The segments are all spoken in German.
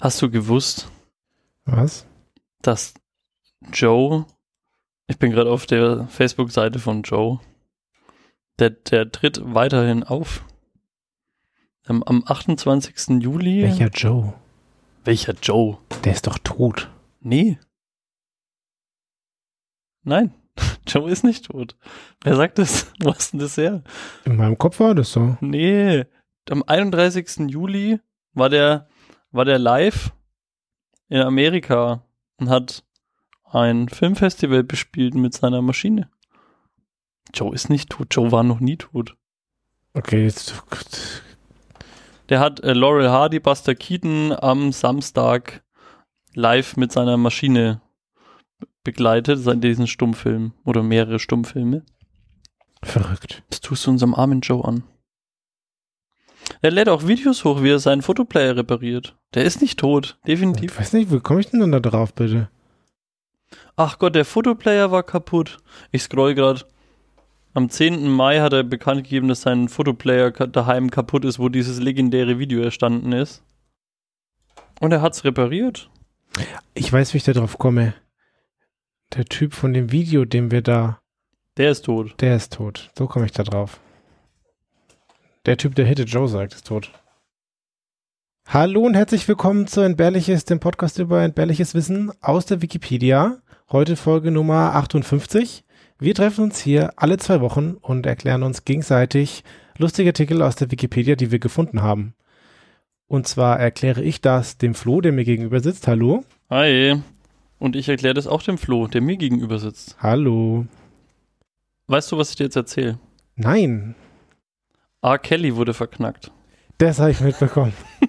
Hast du gewusst, Was? dass Joe, ich bin gerade auf der Facebook-Seite von Joe, der, der tritt weiterhin auf. Am, am 28. Juli. Welcher Joe? Welcher Joe? Der ist doch tot. Nee. Nein, Joe ist nicht tot. Wer sagt das? Wo hast denn das her? In meinem Kopf war das so. Nee, am 31. Juli war der, war der live in Amerika und hat ein Filmfestival bespielt mit seiner Maschine. Joe ist nicht tot, Joe war noch nie tot. Okay, jetzt. Der hat äh, Laurel Hardy, Buster Keaton am Samstag live mit seiner Maschine begleitet, seit diesen Stummfilm oder mehrere Stummfilme. Verrückt. Das tust du unserem armen Joe an. Er lädt auch Videos hoch, wie er seinen Fotoplayer repariert. Der ist nicht tot, Ich definitiv. weiß nicht, wie komme ich denn dann da drauf, bitte? Ach Gott, der Fotoplayer war kaputt. Ich scroll gerade. Am 10. Mai hat er bekannt gegeben, dass sein Fotoplayer daheim kaputt ist, wo dieses legendäre Video erstanden ist. Und er hat's repariert. Ich weiß, wie ich da drauf komme. Der Typ von dem Video, dem wir da. Der ist tot. Der ist tot. So komme ich da drauf. Der Typ, der Hitte Joe sagt, ist tot. Hallo und herzlich willkommen zu Entbehrliches, dem Podcast über entbehrliches Wissen aus der Wikipedia. Heute Folge Nummer 58. Wir treffen uns hier alle zwei Wochen und erklären uns gegenseitig lustige Artikel aus der Wikipedia, die wir gefunden haben. Und zwar erkläre ich das dem Flo, der mir gegenüber sitzt. Hallo. Hi. Und ich erkläre das auch dem Flo, der mir gegenüber sitzt. Hallo. Weißt du, was ich dir jetzt erzähle? Nein, R. Kelly wurde verknackt. das habe ich mitbekommen.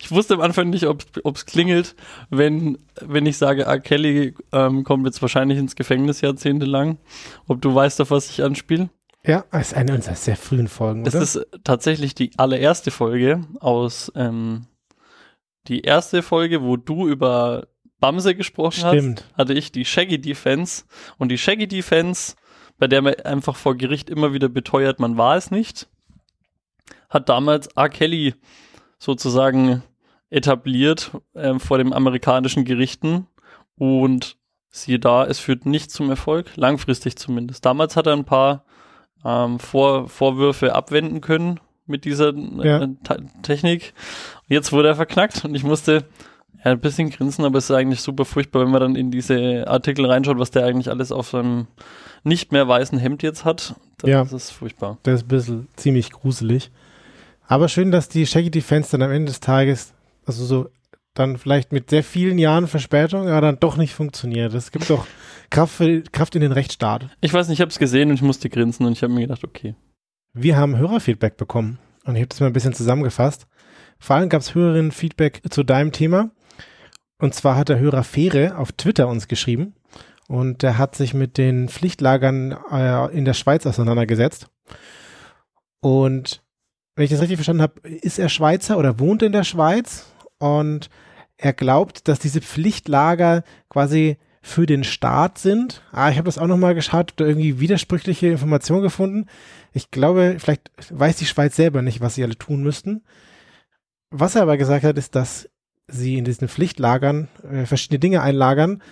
Ich wusste am Anfang nicht, ob es klingelt, wenn, wenn ich sage, R. Kelly ähm, kommt jetzt wahrscheinlich ins Gefängnis jahrzehntelang. Ob du weißt, auf was ich anspiele? Ja, es ist eine unserer sehr frühen Folgen, Das oder? ist tatsächlich die allererste Folge aus, ähm, die erste Folge, wo du über Bamse gesprochen Stimmt. hast, hatte ich die Shaggy Defense. Und die Shaggy Defense, bei der man einfach vor Gericht immer wieder beteuert, man war es nicht, hat damals R. Kelly sozusagen etabliert ähm, vor den amerikanischen Gerichten. Und siehe da, es führt nicht zum Erfolg, langfristig zumindest. Damals hat er ein paar ähm, Vor Vorwürfe abwenden können mit dieser Ja. äh, Ta- Technik. Jetzt wurde er verknackt und ich musste ja, ein bisschen grinsen, aber es ist eigentlich super furchtbar, wenn man dann in diese Artikel reinschaut, was der eigentlich alles auf seinem nicht mehr weißen Hemd jetzt hat. Das Ja. ist furchtbar. Das ist ein bisschen ziemlich gruselig. Aber schön, dass die Shaggy Defense dann am Ende des Tages, also so dann vielleicht mit sehr vielen Jahren Verspätung, aber dann doch nicht funktioniert. Es gibt doch Kraft, für, Kraft in den Rechtsstaat. Ich weiß nicht, ich habe es gesehen und ich musste grinsen und ich habe mir gedacht, okay. Wir haben Hörerfeedback bekommen und ich habe das mal ein bisschen zusammengefasst. Vor allem gab es Hörerinnen-Feedback zu deinem Thema. Und zwar hat der Hörer Fähre auf Twitter uns geschrieben und der hat sich mit den Pflichtlagern äh, in der Schweiz auseinandergesetzt. Und wenn ich das richtig verstanden habe, ist er Schweizer oder wohnt in der Schweiz und er glaubt, dass diese Pflichtlager quasi für den Staat sind. Ah, ich habe das auch nochmal geschaut, da irgendwie widersprüchliche Informationen gefunden. Ich glaube, vielleicht weiß die Schweiz selber nicht, was sie alle tun müssten. Was er aber gesagt hat, ist, dass sie in diesen Pflichtlagern äh, verschiedene Dinge einlagern,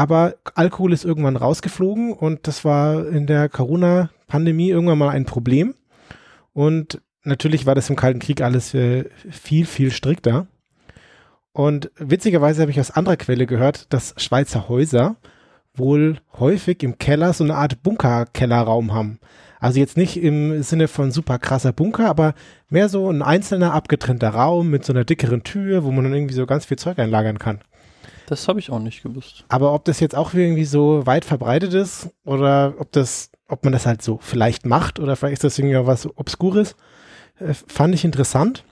aber Alkohol ist irgendwann rausgeflogen und das war in der Corona-Pandemie irgendwann mal ein Problem. Und natürlich war das im Kalten Krieg alles äh, viel, viel strikter. Und witzigerweise habe ich aus anderer Quelle gehört, dass Schweizer Häuser wohl häufig im Keller so eine Art Bunkerkellerraum haben. Also jetzt nicht im Sinne von super krasser Bunker, aber mehr so ein einzelner abgetrennter Raum mit so einer dickeren Tür, wo man dann irgendwie so ganz viel Zeug einlagern kann. Das habe ich auch nicht gewusst. Aber ob das jetzt auch irgendwie so weit verbreitet ist oder ob das, ob man das halt so vielleicht macht oder vielleicht ist das irgendwie auch was Obskures, äh, fand ich interessant.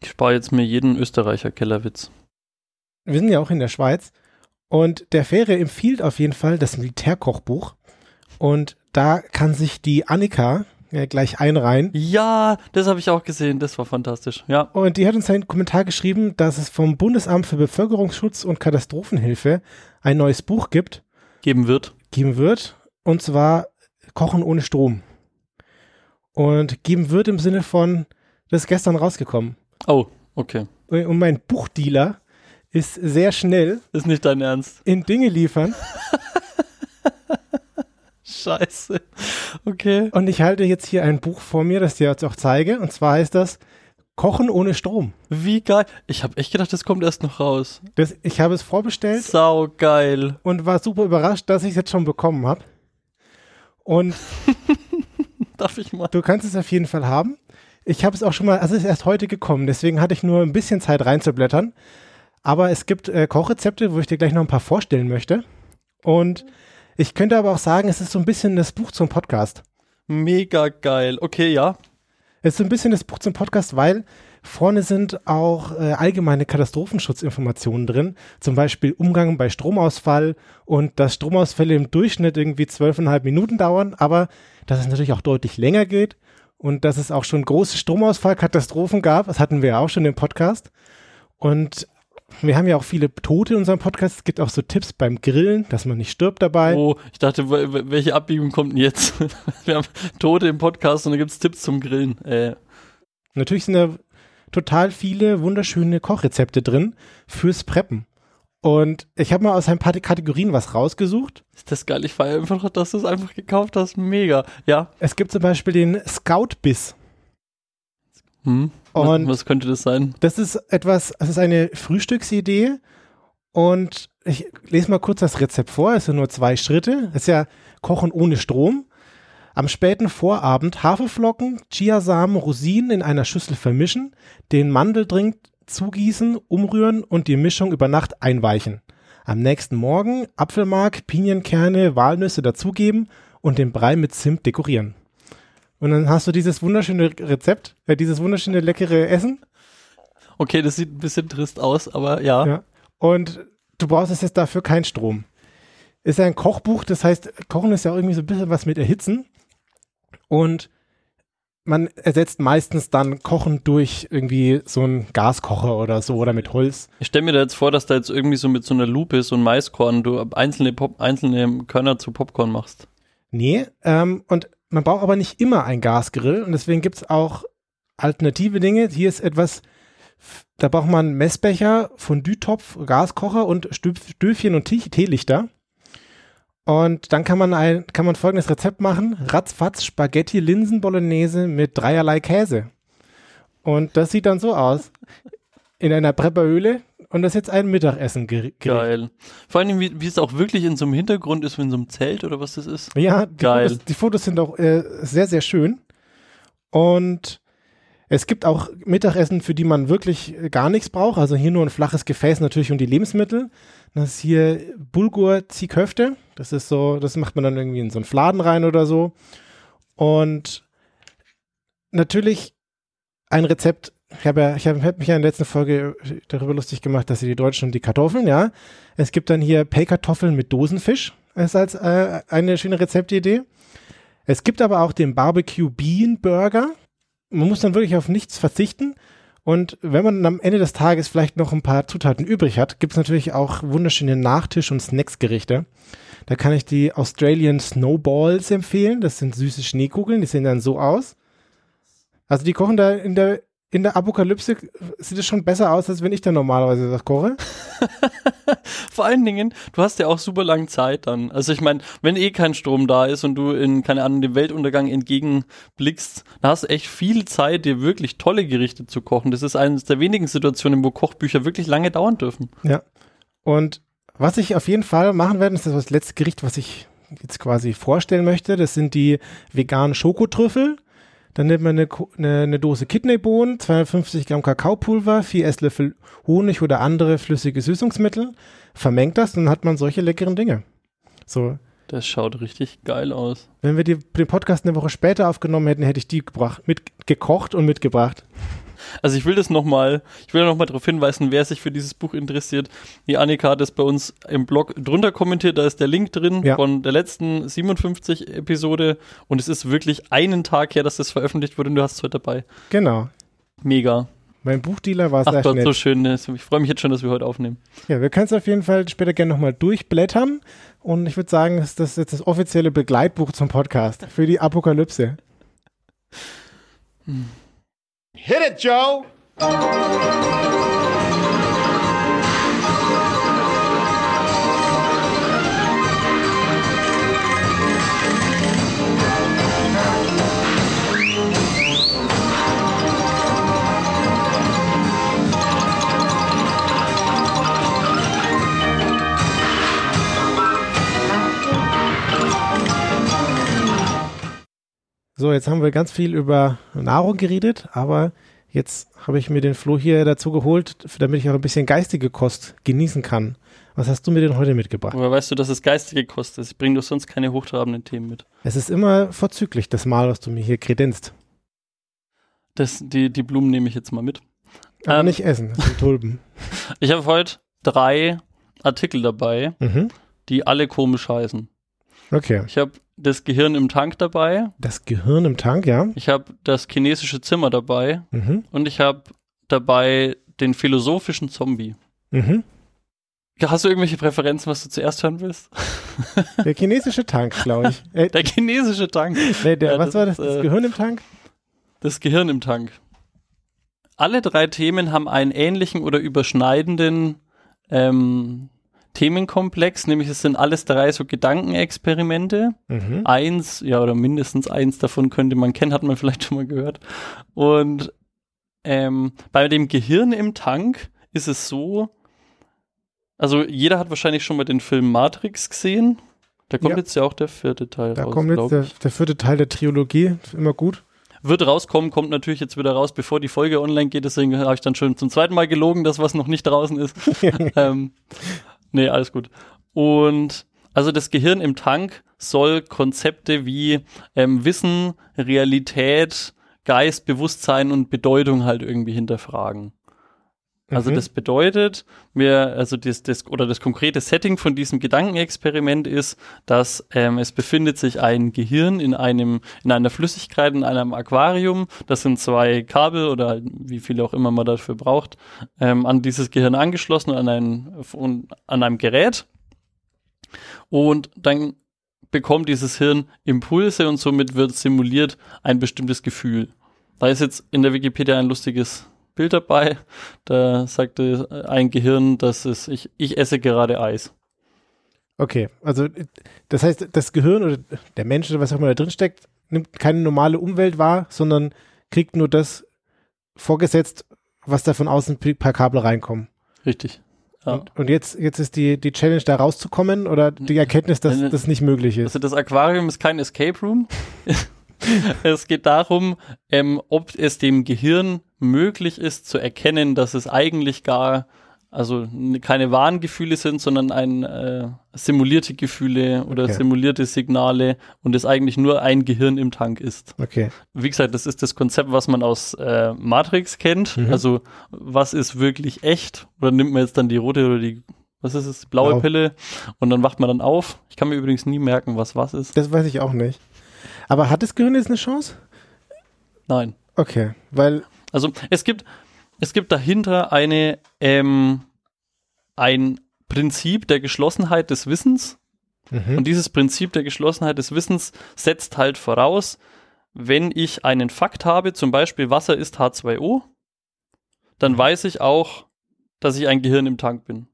Ich spare jetzt mir jeden Österreicher Kellerwitz. Wir sind ja auch in der Schweiz und der Fähre empfiehlt auf jeden Fall das Militärkochbuch und da kann sich die Annika äh, gleich einreihen. Ja, das habe ich auch gesehen. Das war fantastisch. Ja. Und die hat uns einen Kommentar geschrieben, dass es vom Bundesamt für Bevölkerungsschutz und Katastrophenhilfe ein neues Buch gibt, Geben wird. geben wird, und zwar Kochen ohne Strom. Und geben wird im Sinne von, das ist gestern rausgekommen. Oh, okay. und mein Buchdealer ist sehr schnell Ist nicht dein Ernst. in Dinge liefern. Scheiße. Okay. Und ich halte jetzt hier ein Buch vor mir, das ich dir jetzt auch zeige. Und zwar heißt das Kochen ohne Strom. Wie geil. Ich habe echt gedacht, das kommt erst noch raus. Das, ich habe es vorbestellt Sau geil. und war super überrascht, dass ich es jetzt schon bekommen habe. Und Darf ich mal? du kannst es auf jeden Fall haben. Ich habe es auch schon mal, also es ist erst heute gekommen, deswegen hatte ich nur ein bisschen Zeit reinzublättern. Aber es gibt äh, Kochrezepte, wo ich dir gleich noch ein paar vorstellen möchte. Und ich könnte aber auch sagen, es ist so ein bisschen das Buch zum Podcast. Mega geil. Okay, ja. Es ist so ein bisschen das Buch zum Podcast, weil vorne sind auch äh, allgemeine Katastrophenschutzinformationen drin. Zum Beispiel Umgang bei Stromausfall und dass Stromausfälle im Durchschnitt irgendwie zwölfeinhalb Minuten dauern, aber dass es natürlich auch deutlich länger geht und dass es auch schon große Stromausfallkatastrophen gab. Das hatten wir ja auch schon im Podcast. Und wir haben ja auch viele Tote in unserem Podcast. Es gibt auch so Tipps beim Grillen, dass man nicht stirbt dabei. Oh, ich dachte, welche Abbiegung kommt denn jetzt? Wir haben Tote im Podcast und da gibt's Tipps zum Grillen. Äh, Natürlich sind da total viele wunderschöne Kochrezepte drin fürs Preppen. Und ich habe mal aus ein paar Kategorien was rausgesucht. ist das geil. Ich feiere einfach, dass du es einfach gekauft hast. Mega. Ja. Es gibt zum Beispiel den Scout-Biss. Hm. Was, Und- was könnte das sein? Das ist etwas, das ist eine Frühstücksidee. Und ich lese mal kurz das Rezept vor. Es sind nur zwei Schritte. Es ist ja Kochen ohne Strom. Am späten Vorabend Haferflocken, Chiasamen, Rosinen in einer Schüssel vermischen, den Mandeldrink zugießen, umrühren und die Mischung über Nacht einweichen. Am nächsten Morgen Apfelmark, Pinienkerne, Walnüsse dazugeben und den Brei mit Zimt dekorieren. Und dann hast du dieses wunderschöne Rezept, äh, dieses wunderschöne leckere Essen Okay, das sieht ein bisschen trist aus, aber ja. Ja. Und du brauchst es jetzt dafür keinen Strom. Ist ja ein Kochbuch, das heißt, Kochen ist ja auch irgendwie so ein bisschen was mit Erhitzen. Und man ersetzt meistens dann Kochen durch irgendwie so einen Gaskocher oder so oder mit Holz. Ich stelle mir da jetzt vor, dass da jetzt irgendwie so mit so einer Lupe so ein Maiskorn, du einzelne, Pop, einzelne Körner zu Popcorn machst. Nee, ähm, und man braucht aber nicht immer einen Gasgrill und deswegen gibt es auch alternative Dinge. Hier ist etwas, da braucht man Messbecher, Fondue-Topf, Gaskocher und Stöfchen und Tee- Teelichter. Und dann kann man ein, kann man folgendes Rezept machen: Ratzfatz Spaghetti Linsen Bolognese mit dreierlei Käse. Und das sieht dann so aus. In einer Prepperhöhle. Und das ist jetzt ein Mittagessen ger- gericht. Geil. Vor allem, wie, wie es auch wirklich in so einem Hintergrund ist, wie in so einem Zelt oder was das ist. Ja, die, Geil. Fotos, die Fotos sind auch äh, sehr, sehr schön. Und es gibt auch Mittagessen, für die man wirklich äh, gar nichts braucht. Also hier nur ein flaches Gefäß natürlich und die Lebensmittel. Das ist hier Bulgur Ziehköfte. Das ist so, das macht man dann irgendwie in so einen Fladen rein oder so. Und natürlich ein Rezept. Ich habe ja, ich habe hab mich ja in der letzten Folge darüber lustig gemacht, dass sie die Deutschen und die Kartoffeln, ja. Es gibt dann hier Pellkartoffeln mit Dosenfisch. Ist als äh, eine schöne Rezeptidee. Es gibt aber auch den Barbecue Bean Burger. Man muss dann wirklich auf nichts verzichten. Und wenn man am Ende des Tages vielleicht noch ein paar Zutaten übrig hat, gibt es natürlich auch wunderschöne Nachtisch- und Snacksgerichte. Da kann ich die Australian Snowballs empfehlen. Das sind süße Schneekugeln, die sehen dann so aus. Also die kochen da in der, in der Apokalypse, sieht es schon besser aus, als wenn ich da normalerweise das koche. Vor allen Dingen, du hast ja auch super lange Zeit dann. Also ich meine, wenn eh kein Strom da ist und du in, keine Ahnung, dem Weltuntergang entgegenblickst, dann hast du echt viel Zeit, dir wirklich tolle Gerichte zu kochen. Das ist eines der wenigen Situationen, wo Kochbücher wirklich lange dauern dürfen. Ja. Und was ich auf jeden Fall machen werde, ist das letzte Gericht, was ich jetzt quasi vorstellen möchte. Das sind die veganen Schokotrüffel. Dann nimmt man eine, eine, eine Dose Kidneybohnen, 250 Gramm Kakaopulver, vier Esslöffel Honig oder andere flüssige Süßungsmittel, vermengt das und dann hat man solche leckeren Dinge. So, Das schaut richtig geil aus. wenn wir die, den Podcast eine Woche später aufgenommen hätten, hätte ich die gebracht, mit, gekocht und mitgebracht. Also ich will das nochmal, ich will nochmal darauf hinweisen, wer sich für dieses Buch interessiert. Die Annika hat es bei uns im Blog drunter kommentiert, da ist der Link drin Ja. von der letzten 57 Episode und es ist wirklich einen Tag her, dass das veröffentlicht wurde und du hast es heute dabei. Genau. Mega. Mein Buchdealer war Ach sehr Gott, schnell. so schön. Ich freue mich jetzt schon, dass wir heute aufnehmen. Ja, wir können es auf jeden Fall später gerne nochmal durchblättern. Und ich würde sagen, das ist jetzt das offizielle Begleitbuch zum Podcast für die Apokalypse. Hit it, Joe. So, jetzt haben wir ganz viel über Nahrung geredet, aber jetzt habe ich mir den Flo hier dazu geholt, damit ich auch ein bisschen geistige Kost genießen kann. Was hast du mir denn heute mitgebracht? Woher weißt du, dass es geistige Kost ist? Ich bringe doch sonst keine hochtrabenden Themen mit. Es ist immer vorzüglich, das Mal, was du mir hier kredenzt. Das, die, die Blumen nehme ich jetzt mal mit. Aber Ähm, nicht essen, das sind Tulpen. Ich habe heute drei Artikel dabei, Mhm. die alle komisch heißen. Okay. Ich habe das Gehirn im Tank dabei, Das Gehirn im Tank, ja. ich habe das chinesische Zimmer dabei Mhm. und ich habe dabei den philosophischen Zombie. Mhm. Hast du irgendwelche Präferenzen, was du zuerst hören willst? Der chinesische Tank, glaube ich. Äh, Der chinesische Tank. nee, der, ja, was das war das? Das äh, Gehirn im Tank? Das Gehirn im Tank. Alle drei Themen haben einen ähnlichen oder überschneidenden ähm, Themenkomplex, nämlich es sind alles drei so Gedankenexperimente. Mhm. Eins, ja, oder mindestens eins davon könnte man kennen, hat man vielleicht schon mal gehört. Und ähm, bei dem Gehirn im Tank ist es so, also jeder hat wahrscheinlich schon mal den Film Matrix gesehen. Da kommt Ja. jetzt ja auch der vierte Teil Da raus, kommt jetzt der, der vierte Teil der Trilogie. Immer gut. Wird rauskommen, kommt natürlich jetzt wieder raus, bevor die Folge online geht. Deswegen habe ich dann schon zum zweiten Mal gelogen, dass was noch nicht draußen ist. ähm, nee, alles gut. Und also das Gehirn im Tank soll Konzepte wie ähm, Wissen, Realität, Geist, Bewusstsein und Bedeutung halt irgendwie hinterfragen. Also Mhm. das bedeutet, wir, also das, das oder das konkrete Setting von diesem Gedankenexperiment ist, dass ähm, es befindet sich ein Gehirn in einem in einer Flüssigkeit in einem Aquarium. Das sind zwei Kabel oder wie viele auch immer man dafür braucht, ähm, an dieses Gehirn angeschlossen an ein an einem Gerät. Und dann bekommt dieses Hirn Impulse und somit wird simuliert ein bestimmtes Gefühl. Da ist jetzt in der Wikipedia ein lustiges Bild dabei. Da sagte ein Gehirn, dass es, ich, ich esse gerade Eis. Okay, also das heißt, das Gehirn oder der Mensch oder was auch immer da drin steckt, nimmt keine normale Umwelt wahr, sondern kriegt nur das vorgesetzt, was da von außen per Kabel reinkommt. Richtig. Ja. Und, und jetzt, jetzt ist die, die Challenge, da rauszukommen oder die Erkenntnis, dass das nicht möglich ist. Also das Aquarium ist kein Escape Room. es geht darum, ähm, ob es dem Gehirn möglich ist zu erkennen, dass es eigentlich gar also keine wahren Gefühle sind, sondern ein äh, simulierte Gefühle oder Okay. simulierte Signale und es eigentlich nur ein Gehirn im Tank ist. Okay. Wie gesagt, das ist das Konzept, was man aus äh, Matrix kennt. Mhm. Also was ist wirklich echt? Oder nimmt man jetzt dann die rote oder die, was ist es, blaue Blau. Pille und dann wacht man dann auf. Ich kann mir übrigens nie merken, was was ist. Das weiß ich auch nicht. Aber hat das Gehirn jetzt eine Chance? Nein. Okay, weil, Also es gibt, es gibt dahinter eine, ähm, ein Prinzip der Geschlossenheit des Wissens. mhm. Und dieses Prinzip der Geschlossenheit des Wissens setzt halt voraus, wenn ich einen Fakt habe, zum Beispiel Wasser ist H2O, dann Mhm. weiß ich auch, dass ich ein Gehirn im Tank bin.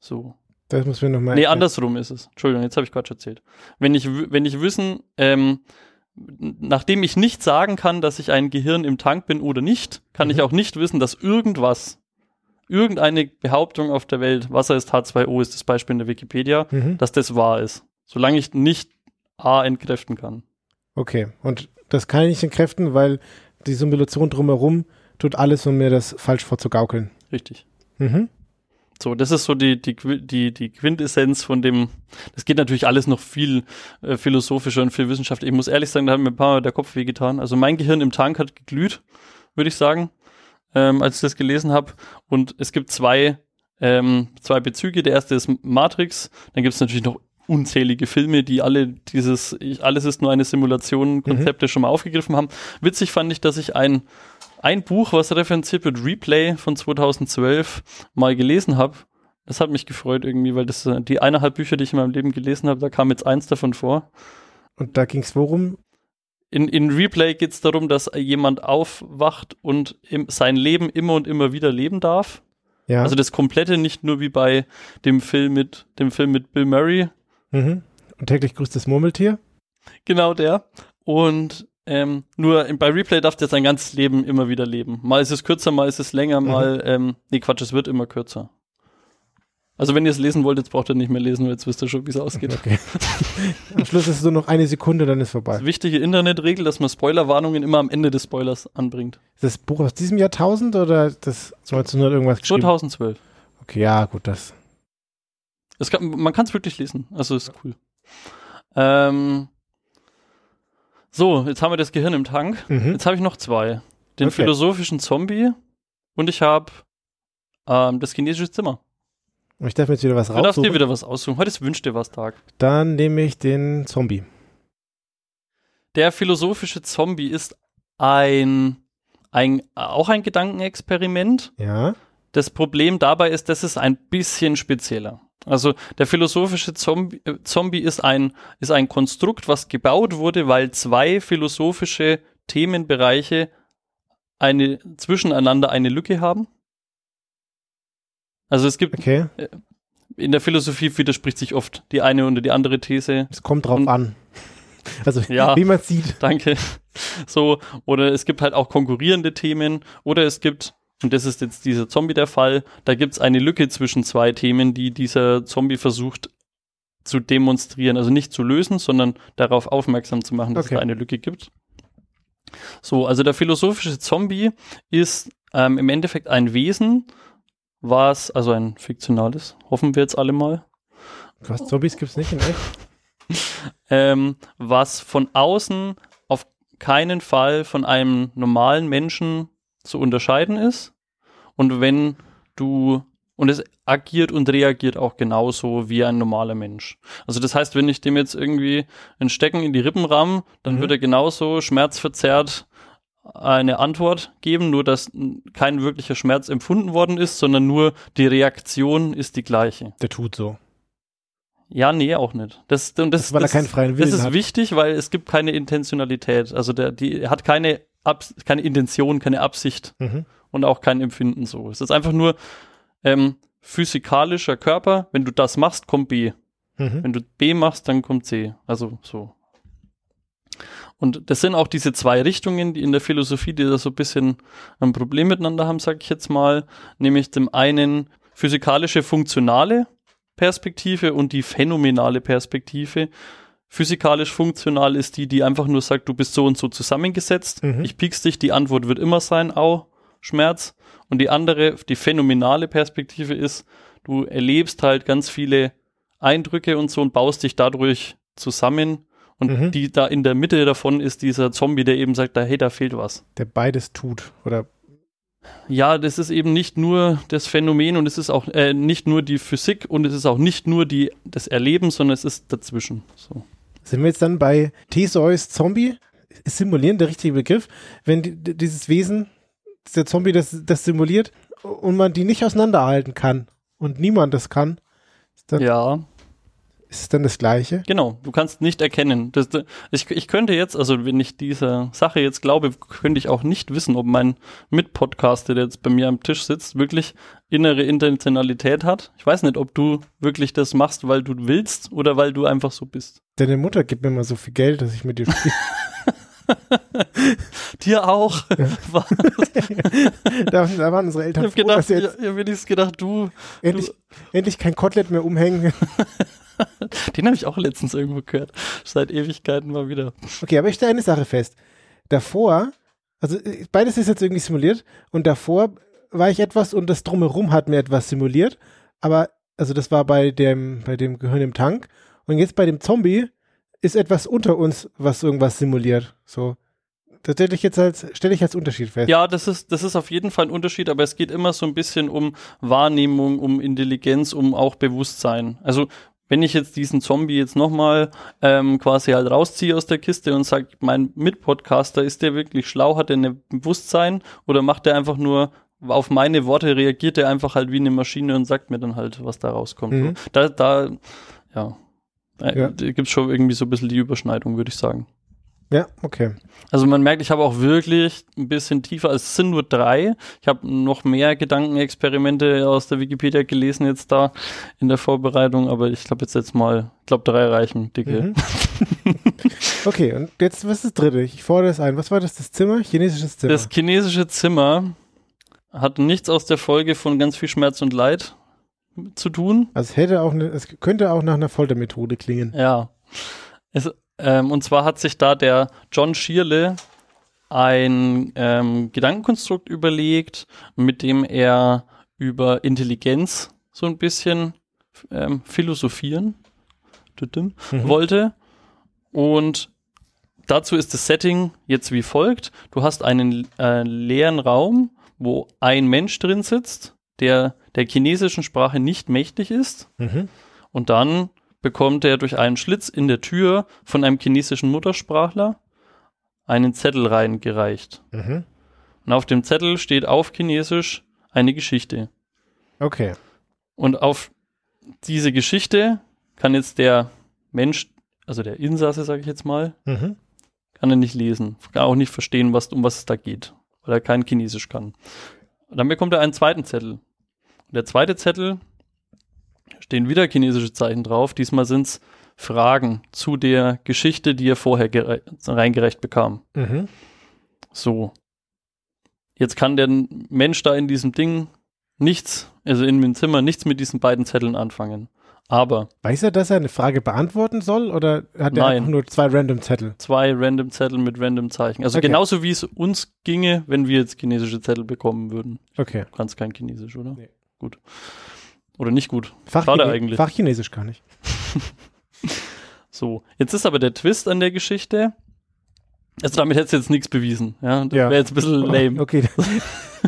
So. Das muss mir nochmal Nee, andersrum ist es. Entschuldigung, jetzt habe ich Quatsch erzählt. Wenn ich, wenn ich wissen, ähm, nachdem ich nicht sagen kann, dass ich ein Gehirn im Tank bin oder nicht, kann Mhm. ich auch nicht wissen, dass irgendwas, irgendeine Behauptung auf der Welt, Wasser ist H2O, ist das Beispiel in der Wikipedia, Mhm. dass das wahr ist. Solange ich nicht A entkräften kann. Okay, und das kann ich nicht entkräften, weil die Simulation drumherum tut alles, um mir das falsch vorzugaukeln. Richtig. Mhm. So, das ist so die, die, die, die Quintessenz von dem, das geht natürlich alles noch viel äh, philosophischer und viel wissenschaftlicher. Ich muss ehrlich sagen, da hat mir ein paar Mal der Kopf wehgetan. Also mein Gehirn im Tank hat geglüht, würde ich sagen, ähm, als ich das gelesen habe. Und es gibt zwei, ähm, zwei Bezüge. Der erste ist Matrix, dann gibt es natürlich noch unzählige Filme, die alle dieses, ich, alles ist nur eine Simulation, Konzepte schon mal aufgegriffen haben. Witzig fand ich, dass ich ein, ein Buch, was referenziert wird, Replay von 2012, mal gelesen habe. Das hat mich gefreut irgendwie, weil das äh, die eineinhalb Bücher, die ich in meinem Leben gelesen habe, da kam jetzt eins davon vor. Und da ging es worum? in, in Replay geht es darum, dass jemand aufwacht und im, sein Leben immer und immer wieder leben darf. Ja. Also das komplette nicht nur wie bei dem Film mit dem Film mit Bill Murray. mhm. Und täglich grüßt das Murmeltier. Genau der. Und ähm, nur bei Replay darf der sein ganzes Leben immer wieder leben. Mal ist es kürzer, mal ist es länger, mal, ähm, nee Quatsch, es wird immer kürzer. Also wenn ihr es lesen wollt, jetzt braucht ihr nicht mehr lesen, weil jetzt wisst ihr schon, wie es ausgeht. Okay. Am Schluss ist es so noch eine Sekunde, dann ist vorbei. Das wichtige Internetregel, dass man Spoilerwarnungen immer am Ende des Spoilers anbringt. Ist das Buch aus diesem Jahrtausend oder das 1900 irgendwas geschrieben? 2012. Okay, ja, gut, das. Es kann, man kann es wirklich lesen. Also ist cool. Ähm, so, jetzt haben wir das Gehirn im Tank. Mhm. Jetzt habe ich noch zwei. Den Okay. philosophischen Zombie und ich habe ähm, das chinesische Zimmer. Ich darf mir jetzt wieder was Du darfst dir raussuchen. wieder was aussuchen. Heute ist Wünsch dir was Tag. Dann nehme ich den Zombie. Der philosophische Zombie ist ein, ein auch ein Gedankenexperiment. Ja. Das Problem dabei ist, das ist ein bisschen spezieller. Also der philosophische Zombie, äh, Zombie ist, ein, ist ein Konstrukt, was gebaut wurde, weil zwei philosophische Themenbereiche eine, zwischeneinander eine Lücke haben. Also es gibt, Okay. in der Philosophie widerspricht sich oft die eine oder die andere These. Es kommt drauf Und- an. Also, Ja. wie man sieht. Danke. So, oder es gibt halt auch konkurrierende Themen, oder es gibt, und das ist jetzt dieser Zombie der Fall, da gibt es eine Lücke zwischen zwei Themen, die dieser Zombie versucht zu demonstrieren. Also nicht zu lösen, sondern darauf aufmerksam zu machen, dass Okay. es da eine Lücke gibt. So, also der philosophische Zombie ist ähm, im Endeffekt ein Wesen, was, also ein fiktionales, hoffen wir jetzt alle mal, Was, Zombies gibt's nicht in echt? ähm, was von außen auf keinen Fall von einem normalen Menschen zu unterscheiden ist. Und wenn du, und es agiert und reagiert auch genauso wie ein normaler Mensch. Also das heißt, wenn ich dem jetzt irgendwie ein Stecken in die Rippen ramm, dann Mhm. wird er genauso schmerzverzerrt eine Antwort geben, nur dass kein wirklicher Schmerz empfunden worden ist, sondern nur die Reaktion ist die gleiche. Der tut so. Ja, nee, auch nicht. Das, das, Das, er Willen das ist hat. wichtig, weil es gibt keine Intentionalität. Also der, die hat keine, Abs keine Intention, keine Absicht Mhm. und auch kein Empfinden so. Es ist einfach nur ähm, physikalischer Körper. Wenn du das machst, kommt B. Mhm. Wenn du B machst, dann kommt C. Also so. Und das sind auch diese zwei Richtungen, die in der Philosophie, die da so ein bisschen ein Problem miteinander haben, sag ich jetzt mal. Nämlich zum einen physikalische, funktionale Perspektive und die phänomenale Perspektive. Physikalisch funktional ist die, die einfach nur sagt, du bist so und so zusammengesetzt. Mhm. Ich piekst dich, die Antwort wird immer sein, au, Schmerz. Und die andere, die phänomenale Perspektive ist, du erlebst halt ganz viele Eindrücke und so und baust dich dadurch zusammen. Und Mhm. die da in der Mitte davon ist dieser Zombie, der eben sagt, da, hey, da fehlt was. Der beides tut. Oder Ja, das ist eben nicht nur das Phänomen und es ist auch äh, nicht nur die Physik und es ist auch nicht nur die, das Erleben, sondern es ist dazwischen. So. Sind wir jetzt dann bei Theseus Zombie? Ist simulieren der richtige Begriff? Wenn die, die- dieses Wesen, der Zombie das, das simuliert und man die nicht auseinanderhalten kann und niemand das kann, Ja, ist es dann das Gleiche? genau. Du kannst nicht erkennen. Das, ich, ich könnte jetzt, also wenn ich dieser Sache jetzt glaube, könnte ich auch nicht wissen, ob mein Mitpodcaster, der jetzt bei mir am Tisch sitzt, wirklich innere Intentionalität hat. Ich weiß nicht, ob du wirklich das machst, weil du willst oder weil du einfach so bist. Deine Mutter gibt mir immer so viel Geld, dass ich mit dir spiele. Dir auch. War- da, da waren unsere ich Eltern habe froh, gedacht, dass ich, sie jetzt ich hab wenigstens gedacht, du, endlich, endlich kein Kotelett mehr umhängen. Den habe ich auch letztens irgendwo gehört. Seit Ewigkeiten mal wieder. Okay, aber ich stelle eine Sache fest. Davor, also äh, beides ist jetzt irgendwie simuliert und davor war ich etwas und das drumherum hat mir etwas simuliert, aber also das war bei dem bei dem Gehirn im Tank und jetzt bei dem Zombie ist etwas unter uns, was irgendwas simuliert. So das stelle ich jetzt als stelle ich als Unterschied fest. Ja, das ist, das ist auf jeden Fall ein Unterschied, aber es geht immer so ein bisschen um Wahrnehmung, um Intelligenz, um auch Bewusstsein. Also wenn ich jetzt diesen Zombie jetzt nochmal ähm, quasi halt rausziehe aus der Kiste und sage, mein Mitpodcaster, ist der wirklich schlau, hat er ein Bewusstsein oder macht er einfach nur auf meine Worte, reagiert er einfach halt wie eine Maschine und sagt mir dann halt, was da rauskommt. Mhm. Da, da, ja, äh, Ja. gibt es schon irgendwie so ein bisschen die Überschneidung, würde ich sagen. Ja, okay. Also man merkt, ich habe auch wirklich ein bisschen tiefer, also es sind nur drei. Ich habe noch mehr Gedankenexperimente aus der Wikipedia gelesen jetzt da in der Vorbereitung, aber ich glaube jetzt jetzt mal, ich glaube drei reichen, dicke. Mhm. okay, und jetzt, was ist das dritte? Ich fordere es ein. Was war das? Das Zimmer? Chinesisches Zimmer? Das chinesische Zimmer hat nichts aus der Folge von ganz viel Schmerz und Leid zu tun. Also es hätte auch, ne, es könnte auch nach einer Foltermethode klingen. Ja. Es, ähm, und zwar hat sich da der John Schierle ein ähm, Gedankenkonstrukt überlegt, mit dem er über Intelligenz so ein bisschen ähm, philosophieren mhm. wollte. Und dazu ist das Setting jetzt wie folgt. Du hast einen äh, leeren Raum, wo ein Mensch drin sitzt, der der chinesischen Sprache nicht mächtig ist. Mhm. Und dann bekommt er durch einen Schlitz in der Tür von einem chinesischen Muttersprachler einen Zettel reingereicht. Mhm. Und auf dem Zettel steht auf Chinesisch eine Geschichte. Okay. Und auf diese Geschichte kann jetzt der Mensch, also der Insasse, sage ich jetzt mal, mhm. kann er nicht lesen, kann auch nicht verstehen, was, um was es da geht, weil er kein Chinesisch kann. Und dann bekommt er einen zweiten Zettel. Und der zweite Zettel stehen wieder chinesische Zeichen drauf. Diesmal sind es Fragen zu der Geschichte, die er vorher reingerecht bekam. Mhm. So. Jetzt kann der Mensch da in diesem Ding nichts, also in dem Zimmer nichts mit diesen beiden Zetteln anfangen. Aber. Weiß er, dass er eine Frage beantworten soll oder hat er einfach nur zwei random Zettel? Zwei random Zettel mit random Zeichen. Also okay. genauso wie es uns ginge, wenn wir jetzt chinesische Zettel bekommen würden. Okay. Du kannst kein Chinesisch, oder? Nee. Gut. Oder nicht gut. Fachchine eigentlich. Fachchinesisch gar nicht. so, jetzt ist aber der Twist an der Geschichte. Also damit hättest du jetzt nichts bewiesen. Ja, das ja. wäre jetzt ein bisschen lame. Okay.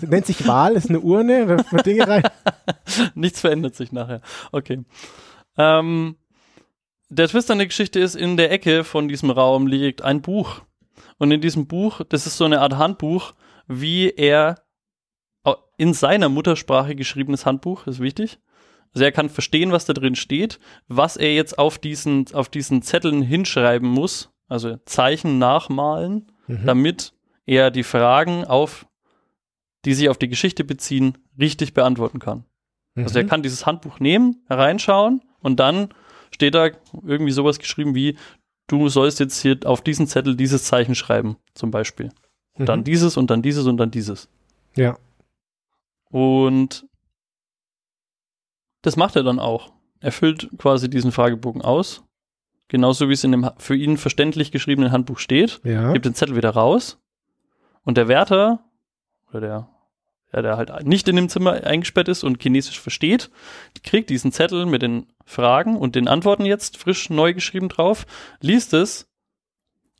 Nennt sich Wahl, ist eine Urne, da wird Dinge rein. nichts verändert sich nachher. Okay. Ähm, der Twist an der Geschichte ist, in der Ecke von diesem Raum liegt ein Buch. Und in diesem Buch, das ist so eine Art Handbuch, wie er in seiner Muttersprache geschriebenes Handbuch, ist wichtig. Also er kann verstehen, was da drin steht, was er jetzt auf diesen, auf diesen Zetteln hinschreiben muss, also Zeichen nachmalen, mhm. damit er die Fragen auf, die sich auf die Geschichte beziehen, richtig beantworten kann. Mhm. Also er mhm. kann dieses Handbuch nehmen, hereinschauen und dann steht da irgendwie sowas geschrieben wie, du sollst jetzt hier auf diesen Zettel dieses Zeichen schreiben, zum Beispiel. Und mhm. dann dieses und dann dieses und dann dieses. Ja. Und das macht er dann auch. Er füllt quasi diesen Fragebogen aus. Genauso wie es in dem für ihn verständlich geschriebenen Handbuch steht. Ja. Gibt den Zettel wieder raus. Und der Wärter, oder der, ja, der halt nicht in dem Zimmer eingesperrt ist und Chinesisch versteht, kriegt diesen Zettel mit den Fragen und den Antworten jetzt frisch neu geschrieben drauf, liest es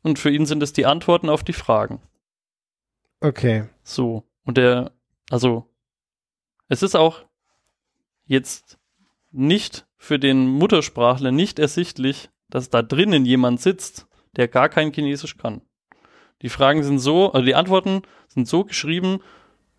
und für ihn sind es die Antworten auf die Fragen. Okay. So. Und der, also, es ist auch jetzt nicht für den Muttersprachler nicht ersichtlich, dass da drinnen jemand sitzt, der gar kein Chinesisch kann. Die Fragen sind so, also die Antworten sind so geschrieben,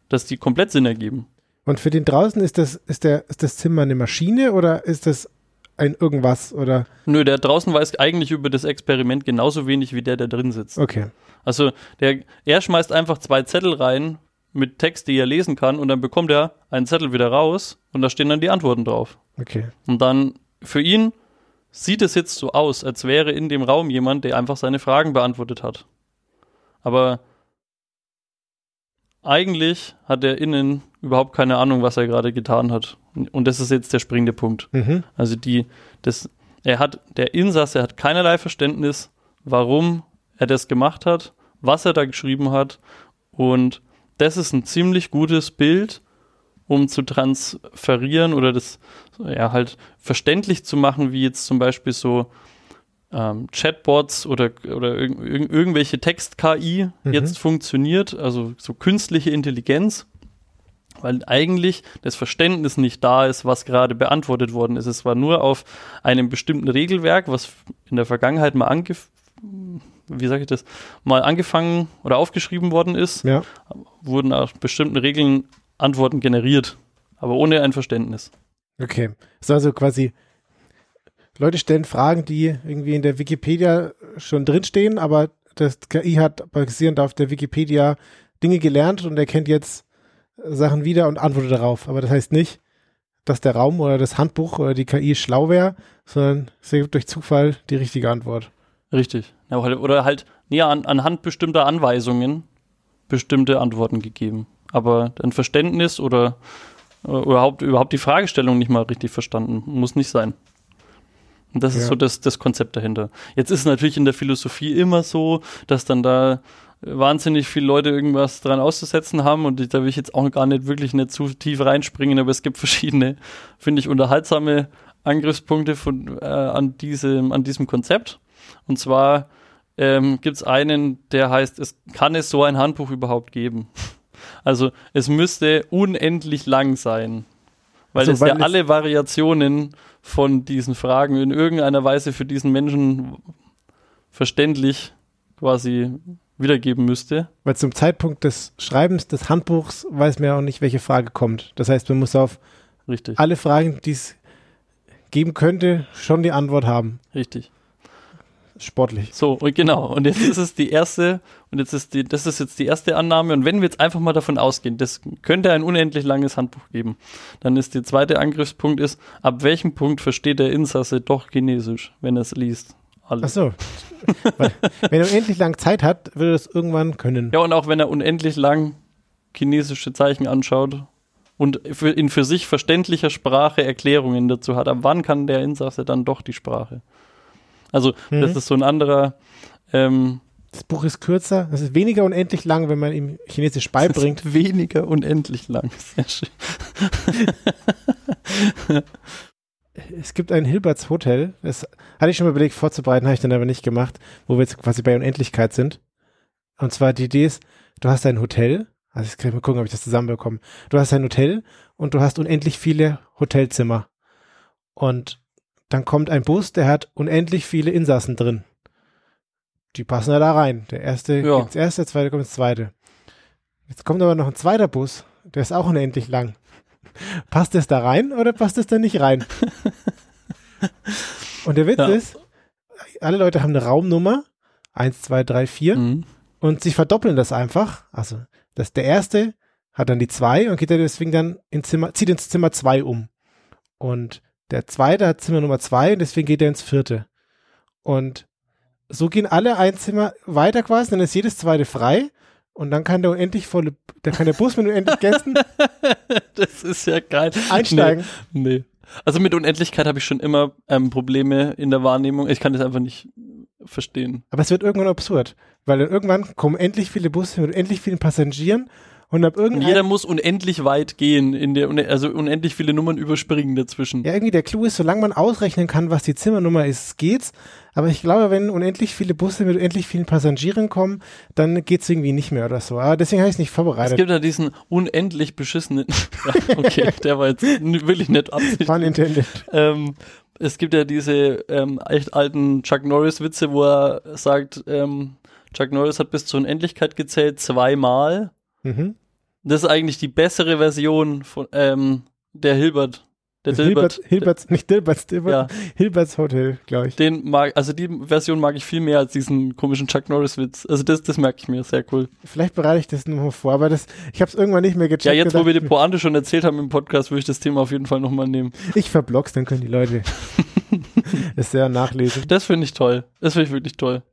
dass die komplett Sinn ergeben. Und für den draußen ist das, ist der, ist das Zimmer eine Maschine oder ist das ein irgendwas oder? Nö, der draußen weiß eigentlich über das Experiment genauso wenig wie der, der drin sitzt. Okay. Also der, er schmeißt einfach zwei Zettel rein, mit Text, die er lesen kann und dann bekommt er einen Zettel wieder raus und da stehen dann die Antworten drauf. Okay. Und dann für ihn sieht es jetzt so aus, als wäre in dem Raum jemand, der einfach seine Fragen beantwortet hat. Aber eigentlich hat er innen überhaupt keine Ahnung, was er gerade getan hat. Und das ist jetzt der springende Punkt. Mhm. Also die, das, er hat, der Insasse hat keinerlei Verständnis, warum er das gemacht hat, was er da geschrieben hat und das ist ein ziemlich gutes Bild, um zu transferieren oder das ja halt verständlich zu machen, wie jetzt zum Beispiel so ähm, Chatbots oder, oder irg irgendwelche Text-KI mhm. jetzt funktioniert, also so künstliche Intelligenz, weil eigentlich das Verständnis nicht da ist, was gerade beantwortet worden ist. Es war nur auf einem bestimmten Regelwerk, was in der Vergangenheit mal angefangen wie sage ich das, mal angefangen oder aufgeschrieben worden ist, ja. wurden nach bestimmten Regeln Antworten generiert, aber ohne ein Verständnis. Okay. Das ist also quasi, Leute stellen Fragen, die irgendwie in der Wikipedia schon drinstehen, aber das KI hat basierend auf der Wikipedia Dinge gelernt und erkennt jetzt Sachen wieder und antwortet darauf. Aber das heißt nicht, dass der Raum oder das Handbuch oder die KI schlau wäre, sondern es ergibt durch Zufall die richtige Antwort. Richtig. Ja, oder halt näher an, anhand bestimmter Anweisungen bestimmte Antworten gegeben. Aber ein Verständnis oder, oder überhaupt, überhaupt die Fragestellung nicht mal richtig verstanden. Muss nicht sein. Und das ja. ist so das, das Konzept dahinter. Jetzt ist es natürlich in der Philosophie immer so, dass dann da wahnsinnig viele Leute irgendwas dran auszusetzen haben und da will ich jetzt auch gar nicht wirklich nicht zu tief reinspringen, aber es gibt verschiedene, finde ich, unterhaltsame Angriffspunkte von, äh, an, diesem, an diesem Konzept. Und zwar ähm, gibt es einen, der heißt, es kann es so ein Handbuch überhaupt geben? Also es müsste unendlich lang sein, weil also, es weil ja alle Variationen von diesen Fragen in irgendeiner Weise für diesen Menschen verständlich quasi wiedergeben müsste. Weil zum Zeitpunkt des Schreibens des Handbuchs weiß man ja auch nicht, welche Frage kommt. Das heißt, man muss auf Richtig. alle Fragen, die es geben könnte, schon die Antwort haben. Richtig. Sportlich. So, und genau. Und jetzt ist es die erste, und jetzt ist die, das ist jetzt die erste Annahme. Und wenn wir jetzt einfach mal davon ausgehen, das könnte ein unendlich langes Handbuch geben, dann ist der zweite Angriffspunkt ist, ab welchem Punkt versteht der Insasse doch Chinesisch, wenn er es liest? Alles. Ach so. wenn er unendlich lang Zeit hat, würde er das irgendwann können. Ja, und auch wenn er unendlich lang chinesische Zeichen anschaut und in für sich verständlicher Sprache Erklärungen dazu hat, ab wann kann der Insasse dann doch die Sprache? Also, mhm. das ist so ein anderer. Ähm, das Buch ist kürzer, es ist weniger unendlich lang, wenn man ihm Chinesisch beibringt. weniger unendlich lang. Sehr schön. es gibt ein Hilberts Hotel, das hatte ich schon mal überlegt vorzubereiten, habe ich dann aber nicht gemacht, wo wir jetzt quasi bei Unendlichkeit sind. Und zwar die Idee ist, du hast ein Hotel, also ich kann mal gucken, ob ich das zusammenbekomme. Du hast ein Hotel und du hast unendlich viele Hotelzimmer. Und dann kommt ein Bus, der hat unendlich viele Insassen drin. Die passen ja da rein. Der erste ja. gibt's erst, der zweite kommt ins zweite. Jetzt kommt aber noch ein zweiter Bus, der ist auch unendlich lang. Passt das da rein oder passt das da nicht rein? Und der Witz ja. ist, alle Leute haben eine Raumnummer, 1, 2, 3, 4, mhm. und sie verdoppeln das einfach. Also, das, der erste hat dann die 2 und geht deswegen dann ins Zimmer, zieht ins Zimmer 2 um. Und der zweite hat Zimmer Nummer 2 und deswegen geht er ins vierte. Und so gehen alle ein Zimmer weiter quasi, dann ist jedes zweite frei und dann kann der unendlich volle, da kann der Bus mit unendlich Gästen. das ist ja geil. Einsteigen. Nee. nee. Also mit Unendlichkeit habe ich schon immer ähm, Probleme in der Wahrnehmung. Ich kann das einfach nicht verstehen. Aber es wird irgendwann absurd, weil dann irgendwann kommen endlich viele Busse mit endlich vielen Passagieren und ab irgendein jeder muss unendlich weit gehen, in der, also unendlich viele Nummern überspringen dazwischen. Ja, irgendwie der Clou ist, solange man ausrechnen kann, was die Zimmernummer ist, geht's. Aber ich glaube, wenn unendlich viele Busse mit unendlich vielen Passagieren kommen, dann geht's irgendwie nicht mehr oder so. Aber deswegen habe ich es nicht vorbereitet. Es gibt ja diesen unendlich beschissenen. okay, der war jetzt wirklich nicht absichtlich. Fun intended. Ähm, es gibt ja diese ähm, echt alten Chuck Norris-Witze, wo er sagt, ähm, Chuck Norris hat bis zur Unendlichkeit gezählt, zweimal. Mhm. Das ist eigentlich die bessere Version von ähm, der Hilbert. Der Dilbert, Hilbert, Hilberts, nicht Dilberts, Dilbert, ja. Hilberts Hotel, glaube ich. Den mag, also die Version mag ich viel mehr als diesen komischen Chuck Norris Witz. Also das, das merke ich mir, sehr cool. Vielleicht bereite ich das nochmal vor, aber das, ich habe es irgendwann nicht mehr gecheckt. Ja, jetzt, wo wir die Pointe schon erzählt haben im Podcast, würde ich das Thema auf jeden Fall nochmal nehmen. Ich verblock's, dann können die Leute es sehr nachlesen. Das finde ich toll. Das finde ich wirklich toll.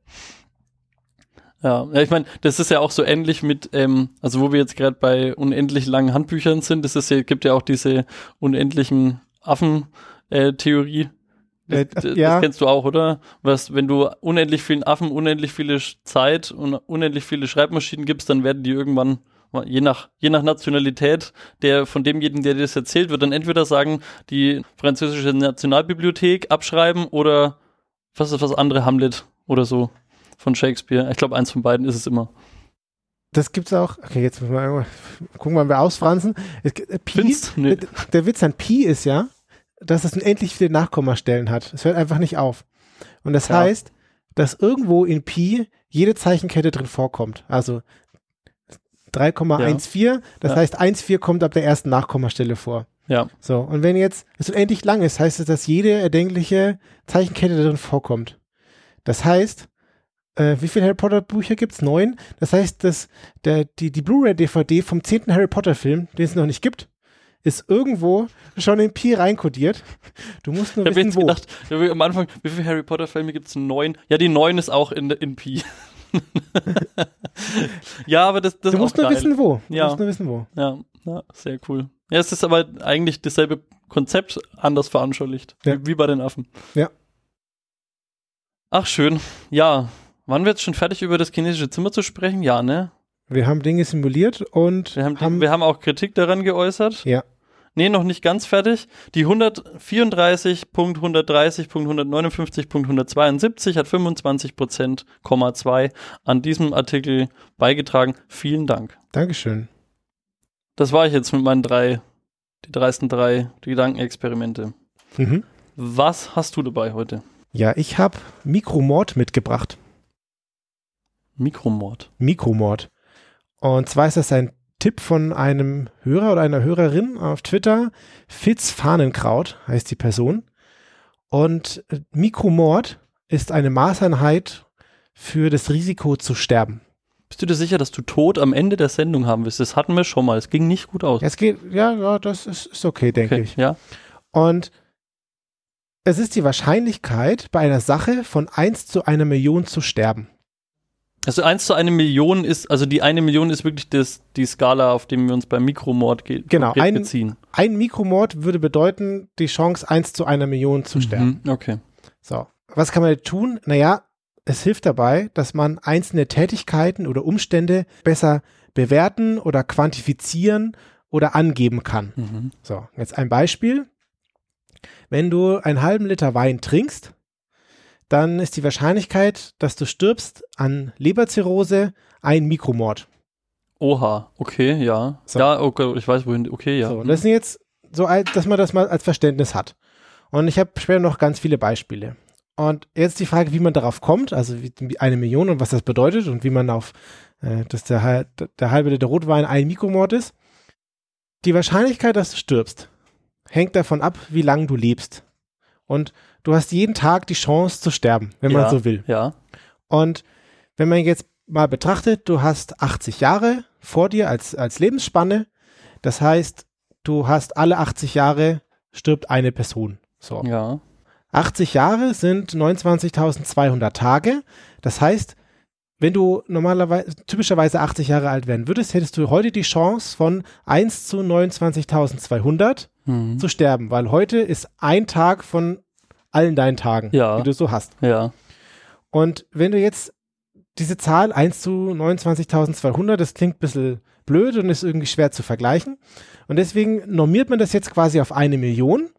Ja, ja ich meine, das ist ja auch so ähnlich mit, ähm, also wo wir jetzt gerade bei unendlich langen Handbüchern sind, das ist ja, gibt ja auch diese unendlichen Affen-Theorie. Äh, das, das, ja. das kennst du auch, oder? Was, wenn du unendlich vielen Affen, unendlich viele Zeit und unendlich viele Schreibmaschinen gibst, dann werden die irgendwann je nach, je nach Nationalität der von demjenigen, der dir das erzählt, wird dann entweder sagen, die französische Nationalbibliothek abschreiben oder was ist was andere, Hamlet oder so von Shakespeare. Ich glaube, eins von beiden ist es immer. Das gibt's auch. Okay, jetzt wir gucken, wann wir ausfransen. Es, äh, Pi, nee. der, der Witz an Pi ist ja, dass es unendlich viele Nachkommastellen hat. Es hört einfach nicht auf. Und das ja. heißt, dass irgendwo in Pi jede Zeichenkette drin vorkommt. Also 3,14, ja. das ja. heißt 1,4 kommt ab der ersten Nachkommastelle vor. Ja. So, und wenn jetzt es unendlich lang ist, heißt es, dass jede erdenkliche Zeichenkette drin vorkommt. Das heißt, äh, wie viele Harry Potter Bücher gibt's? Neun. Das heißt, dass der, die, die Blu-ray-DVD vom zehnten Harry Potter Film, den es noch nicht gibt, ist irgendwo schon in Pi reinkodiert. Du musst nur Ich habe wissen, jetzt wo. gedacht, ja, am Anfang, wie viele Harry Potter Filme gibt es? Neun. Ja, die neun ist auch in, in Pi. ja, aber das, das du musst auch nur geil. wissen, wo. Du Ja. musst nur wissen, wo. Ja, ja, sehr cool. Ja, es ist aber eigentlich dasselbe Konzept anders veranschaulicht. Ja. Wie, wie bei den Affen. Ja. Ach, schön. Ja. Waren wir jetzt schon fertig, über das chinesische Zimmer zu sprechen? Ja, ne? Wir haben Dinge simuliert und Wir haben, die, wir haben auch Kritik daran geäußert. ja. Nee, noch nicht ganz fertig. Die 134.130.159.172 hat 25 Prozent, 2 an diesem Artikel beigetragen. Vielen Dank. Dankeschön. Das war ich jetzt mit meinen drei, die dreisten drei Gedankenexperimente. Mhm. Was hast du dabei heute? Ja, ich habe Mikromord mitgebracht. Mikromord. Mikromord. Und zwar ist das ein Tipp von einem Hörer oder einer Hörerin auf Twitter. Fitz Fahnenkraut heißt die Person. Und äh, Mikromord ist eine Maßeinheit für das Risiko zu sterben. Bist du dir sicher, dass du Tod am Ende der Sendung haben wirst? Das hatten wir schon mal. Es ging nicht gut aus. Es geht, ja, ja, das ist, ist okay, denke okay, ich. ja. Und es ist die Wahrscheinlichkeit, bei einer Sache von 1 zu einer Million zu sterben. Also 1 zu eine Million ist, also die eine Million ist wirklich das, die Skala, auf dem wir uns beim Mikromord ge Genau, ein- beziehen. Ein Mikromord würde bedeuten, die Chance 1 zu einer Million zu sterben. Mhm, okay. So, was kann man tun? Naja, es hilft dabei, dass man einzelne Tätigkeiten oder Umstände besser bewerten oder quantifizieren oder angeben kann. Mhm. So, jetzt ein Beispiel. Wenn du einen halben Liter Wein trinkst, dann ist die Wahrscheinlichkeit, dass du stirbst an Leberzirrhose ein Mikromord. Oha, okay, ja. So. Ja, okay, ich weiß wohin, okay, ja. So, und das sind jetzt so, dass man das mal als Verständnis hat. Und ich habe später noch ganz viele Beispiele. Und jetzt die Frage, wie man darauf kommt, also wie, eine Million und was das bedeutet und wie man auf, äh, dass der, der halbe Liter Rotwein ein Mikromord ist. Die Wahrscheinlichkeit, dass du stirbst, hängt davon ab, wie lange du lebst. Und du hast jeden Tag die Chance zu sterben, wenn man Ja. so will. ja. Und wenn man jetzt mal betrachtet, du hast 80 Jahre vor dir als, als Lebensspanne. Das heißt, du hast alle 80 Jahre stirbt eine Person. So. Ja. 80 Jahre sind 29.200 Tage. Das heißt, wenn du normalerweise, typischerweise 80 Jahre alt werden würdest, hättest du heute die Chance von 1 zu 29.200 Mhm. zu sterben, weil heute ist ein Tag von allen deinen Tagen, Ja. die du so hast. Ja. Und wenn du jetzt diese Zahl 1 zu 29.200, das klingt ein bisschen blöd und ist irgendwie schwer zu vergleichen. Und deswegen normiert man das jetzt quasi auf eine Million.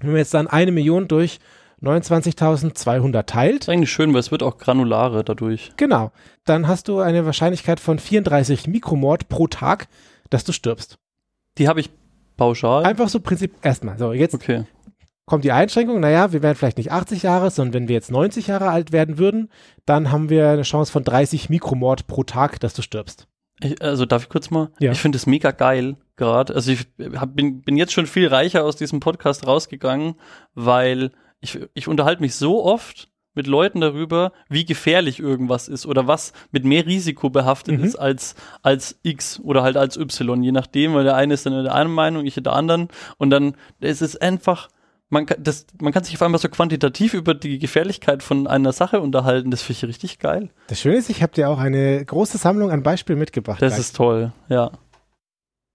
Wenn man jetzt dann eine Million durch 29.200 teilt, Ist eigentlich schön, weil es wird auch granularer dadurch. genau, dann hast du eine Wahrscheinlichkeit von 34 Mikromord pro Tag, dass du stirbst. Die habe ich pauschal. Einfach so Prinzip erstmal. So, jetzt Okay. Kommt die Einschränkung, naja, wir werden vielleicht nicht 80 Jahre, sondern wenn wir jetzt 90 Jahre alt werden würden, dann haben wir eine Chance von 30 Mikromord pro Tag, dass du stirbst. Ich, also darf ich kurz mal? Ja. Ich finde es mega geil gerade. Also ich hab, bin, bin jetzt schon viel reicher aus diesem Podcast rausgegangen, weil ich, ich unterhalte mich so oft mit Leuten darüber, wie gefährlich irgendwas ist oder was mit mehr Risiko behaftet Mhm. ist als, als X oder halt als Y, je nachdem, weil der eine ist dann in der einen Meinung, ich in der anderen und dann es ist einfach man kann, das, man kann sich auf einmal so quantitativ über die Gefährlichkeit von einer Sache unterhalten. Das finde ich richtig geil. Das Schöne ist, ich habe dir auch eine große Sammlung an Beispielen mitgebracht. Das gleich. ist toll, ja.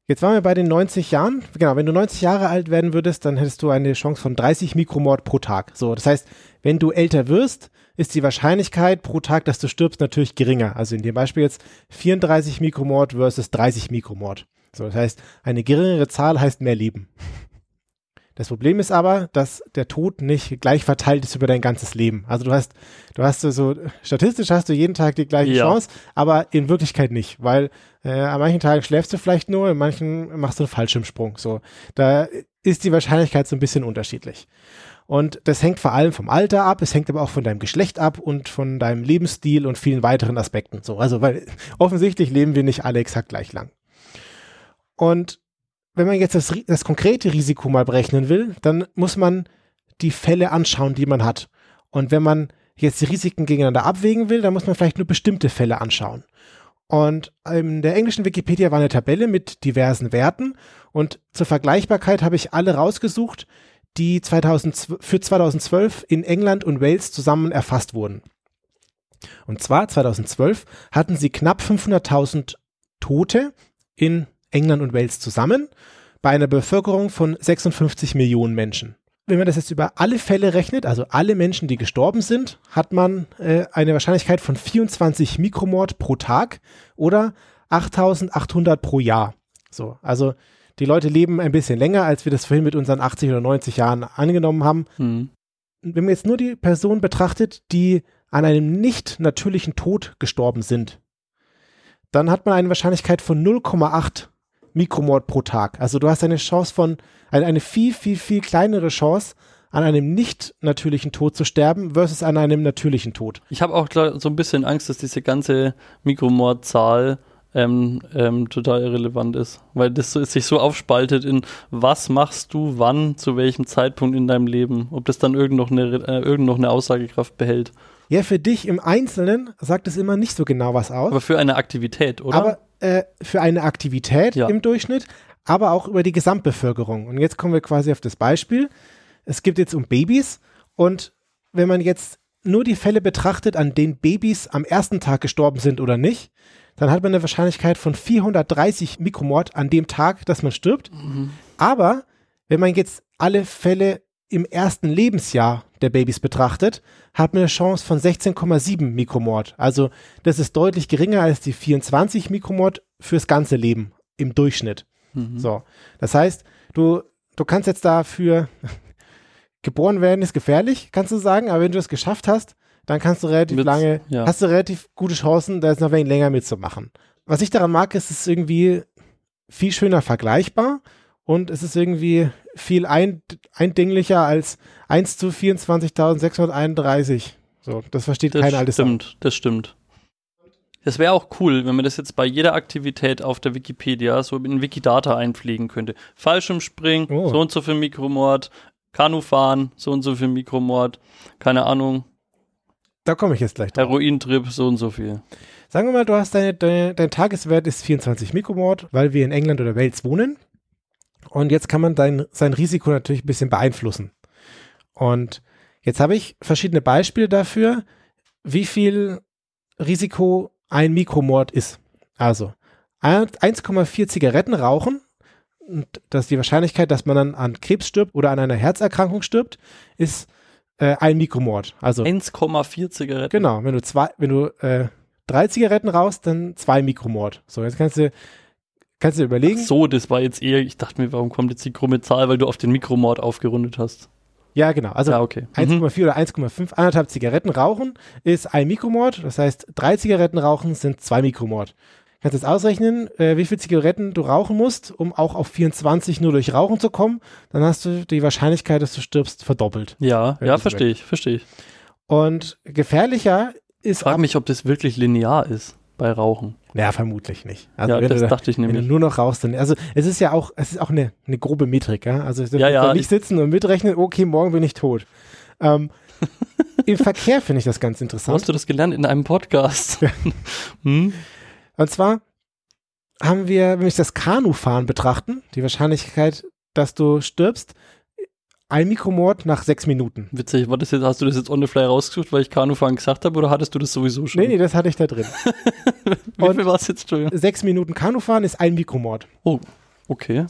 Jetzt waren wir bei den 90 Jahren. Genau, wenn du 90 Jahre alt werden würdest, dann hättest du eine Chance von 30 Mikromord pro Tag. So, das heißt, wenn du älter wirst, ist die Wahrscheinlichkeit pro Tag, dass du stirbst, natürlich geringer. Also in dem Beispiel jetzt 34 Mikromord versus 30 Mikromord. So, das heißt, eine geringere Zahl heißt mehr Leben. Das Problem ist aber, dass der Tod nicht gleich verteilt ist über dein ganzes Leben. Also du hast, du hast so, statistisch hast du jeden Tag die gleiche Ja. Chance, aber in Wirklichkeit nicht, weil äh, an manchen Tagen schläfst du vielleicht nur, in manchen machst du einen Fallschirmsprung. So, da ist die Wahrscheinlichkeit so ein bisschen unterschiedlich. Und das hängt vor allem vom Alter ab, es hängt aber auch von deinem Geschlecht ab und von deinem Lebensstil und vielen weiteren Aspekten. So, also weil offensichtlich leben wir nicht alle exakt gleich lang. Und wenn man jetzt das, das konkrete Risiko mal berechnen will, dann muss man die Fälle anschauen, die man hat. Und wenn man jetzt die Risiken gegeneinander abwägen will, dann muss man vielleicht nur bestimmte Fälle anschauen. Und in der englischen Wikipedia war eine Tabelle mit diversen Werten und zur Vergleichbarkeit habe ich alle rausgesucht, die 2000, für 2012 in England und Wales zusammen erfasst wurden. Und zwar 2012 hatten sie knapp 500.000 Tote in England und Wales zusammen bei einer Bevölkerung von 56 Millionen Menschen. Wenn man das jetzt über alle Fälle rechnet, also alle Menschen, die gestorben sind, hat man äh, eine Wahrscheinlichkeit von 24 Mikromord pro Tag oder 8800 pro Jahr. So, also die Leute leben ein bisschen länger, als wir das vorhin mit unseren 80 oder 90 Jahren angenommen haben. Hm. Wenn man jetzt nur die Person betrachtet, die an einem nicht natürlichen Tod gestorben sind, dann hat man eine Wahrscheinlichkeit von 0,8 Mikromord pro Tag. Also du hast eine Chance von, eine, eine viel, viel, viel kleinere Chance, an einem nicht natürlichen Tod zu sterben versus an einem natürlichen Tod. Ich habe auch so ein bisschen Angst, dass diese ganze Mikromordzahl ähm, ähm, total irrelevant ist, weil das so, sich so aufspaltet in was machst du wann, zu welchem Zeitpunkt in deinem Leben, ob das dann irgend noch eine, äh, irgend noch eine Aussagekraft behält. Ja, für dich im Einzelnen sagt es immer nicht so genau was aus. Aber für eine Aktivität, oder? Aber äh, für eine Aktivität Ja. im Durchschnitt, aber auch über die Gesamtbevölkerung. Und jetzt kommen wir quasi auf das Beispiel. Es geht jetzt um Babys und wenn man jetzt nur die Fälle betrachtet, an denen Babys am ersten Tag gestorben sind oder nicht, dann hat man eine Wahrscheinlichkeit von 430 Mikromord an dem Tag, dass man stirbt. Aber wenn man jetzt alle Fälle im ersten Lebensjahr der Babys betrachtet, hat man eine Chance von 16,7 Mikromord. Also das ist deutlich geringer als die 24 Mikromord fürs ganze Leben im Durchschnitt. Mhm. So, das heißt, du, du kannst jetzt dafür geboren werden ist gefährlich, kannst du sagen, aber wenn du es geschafft hast, dann kannst du relativ Wird's- lange, ja. hast du relativ gute Chancen, da jetzt noch ein wenig länger mitzumachen. Was ich daran mag, ist, es ist irgendwie viel schöner vergleichbar und es ist irgendwie viel ein, eindinglicher als 1 zu 24.631. So, das versteht Das kein altes Sau. stimmt, das stimmt. Es wäre auch cool, wenn man das jetzt bei jeder Aktivität auf der Wikipedia so in Wikidata einpflegen könnte. Fallschirmspringen, Oh. so und so viel Mikromord, Kanufahren, so und so viel Mikromord, keine Ahnung, Da komme ich jetzt gleich drauf. Herointrip, so und so viel. Sagen wir mal, du hast deine, deine, dein Tageswert ist 24 Mikromord, weil wir in England oder Wales wohnen. Und jetzt kann man dein, sein Risiko natürlich ein bisschen beeinflussen. Und jetzt habe ich verschiedene Beispiele dafür, wie viel Risiko ein Mikromord ist. Also 1,4 Zigaretten rauchen, und das ist die Wahrscheinlichkeit, dass man dann an Krebs stirbt oder an einer Herzerkrankung stirbt, ist äh, ein Mikromord. Also 1,4 Zigaretten. Genau, wenn du zwei, wenn du äh, drei Zigaretten rauchst, dann zwei Mikromord. So, jetzt kannst du, kannst du dir überlegen. So, das war jetzt eher, ich dachte mir, warum kommt jetzt die krumme Zahl, weil du auf den Mikromord aufgerundet hast. Ja, genau. Also ja, okay. Mhm. 1,4 oder 1,5, anderthalb Zigaretten rauchen ist ein Mikromord. Das heißt, drei Zigaretten rauchen sind zwei Mikromord. Kannst jetzt ausrechnen, äh, wie viele Zigaretten du rauchen musst, um auch auf 24 nur durch Rauchen zu kommen. Dann hast du die Wahrscheinlichkeit, dass du stirbst, verdoppelt. Ja, Ja, verstehe ich, verstehe ich. Und gefährlicher ist Frag mich, ob das wirklich linear ist bei Rauchen. Ja, vermutlich nicht. Also ja, das du da, dachte ich Wenn du nämlich. nur noch rauchst, dann, also es ist ja auch, es ist auch eine, eine grobe Metrik, ja. Also Ja, ja, nicht ich- sitzen und mitrechnen, okay, morgen bin ich tot. Ähm, Im Verkehr finde ich das ganz interessant. hast du das gelernt in einem Podcast? hm? Und zwar haben wir, wenn wir das Kanufahren betrachten, die Wahrscheinlichkeit, dass du stirbst, ein Mikromord nach sechs Minuten. Witzig, war das jetzt, hast du das jetzt on the fly rausgesucht, weil ich Kanufahren gesagt habe, oder hattest du das sowieso schon? Nee, nee, das hatte ich da drin. Wie und- viel war es jetzt, Entschuldigung? Sechs Minuten Kanufahren ist ein Mikromord. Okay.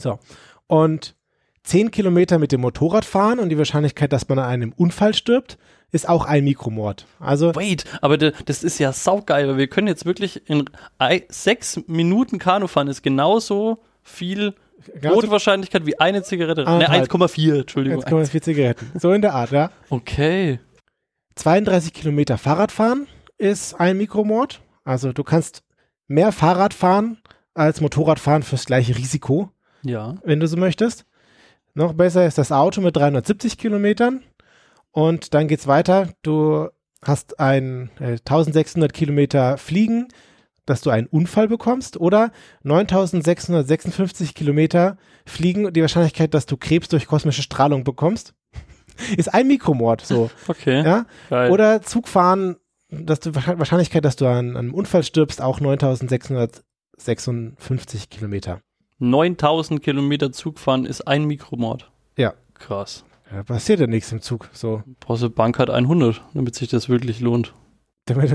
Und zehn Kilometer mit dem Motorrad fahren und die Wahrscheinlichkeit, dass man an einem Unfall stirbt, ist auch ein Mikromord. Also Wait, aber das ist ja saugeil, weil wir können jetzt wirklich in sechs Minuten Kanu fahren, ist genauso viel ganz Todewahrscheinlichkeit wie eine Zigarette. Ne, Anderthalb. 1,4, Entschuldigung. 1,4 Zigaretten. So in der Art, ja. Okay. 32 Kilometer Fahrrad fahren ist ein Mikromord. Also du kannst mehr Fahrrad fahren als Motorrad fahren fürs gleiche Risiko, Ja. wenn du so möchtest. Noch besser ist das Auto mit 370 Kilometern. Und dann geht's weiter. Du hast ein äh, 1600 Kilometer Fliegen, dass du einen Unfall bekommst. Oder 9656 Kilometer Fliegen, die Wahrscheinlichkeit, dass du Krebs durch kosmische Strahlung bekommst. ist ein Mikromord, so. Okay. Ja? Geil. Oder Zugfahren, dass du Wahrscheinlichkeit, dass du an, einem Unfall stirbst, auch 9656 Kilometer. 9000 Kilometer Zug fahren ist ein Mikromord. Ja. Krass. Da passiert ja nichts im Zug. So. Brauchst du Bankart 100, damit sich das wirklich lohnt. Wenn,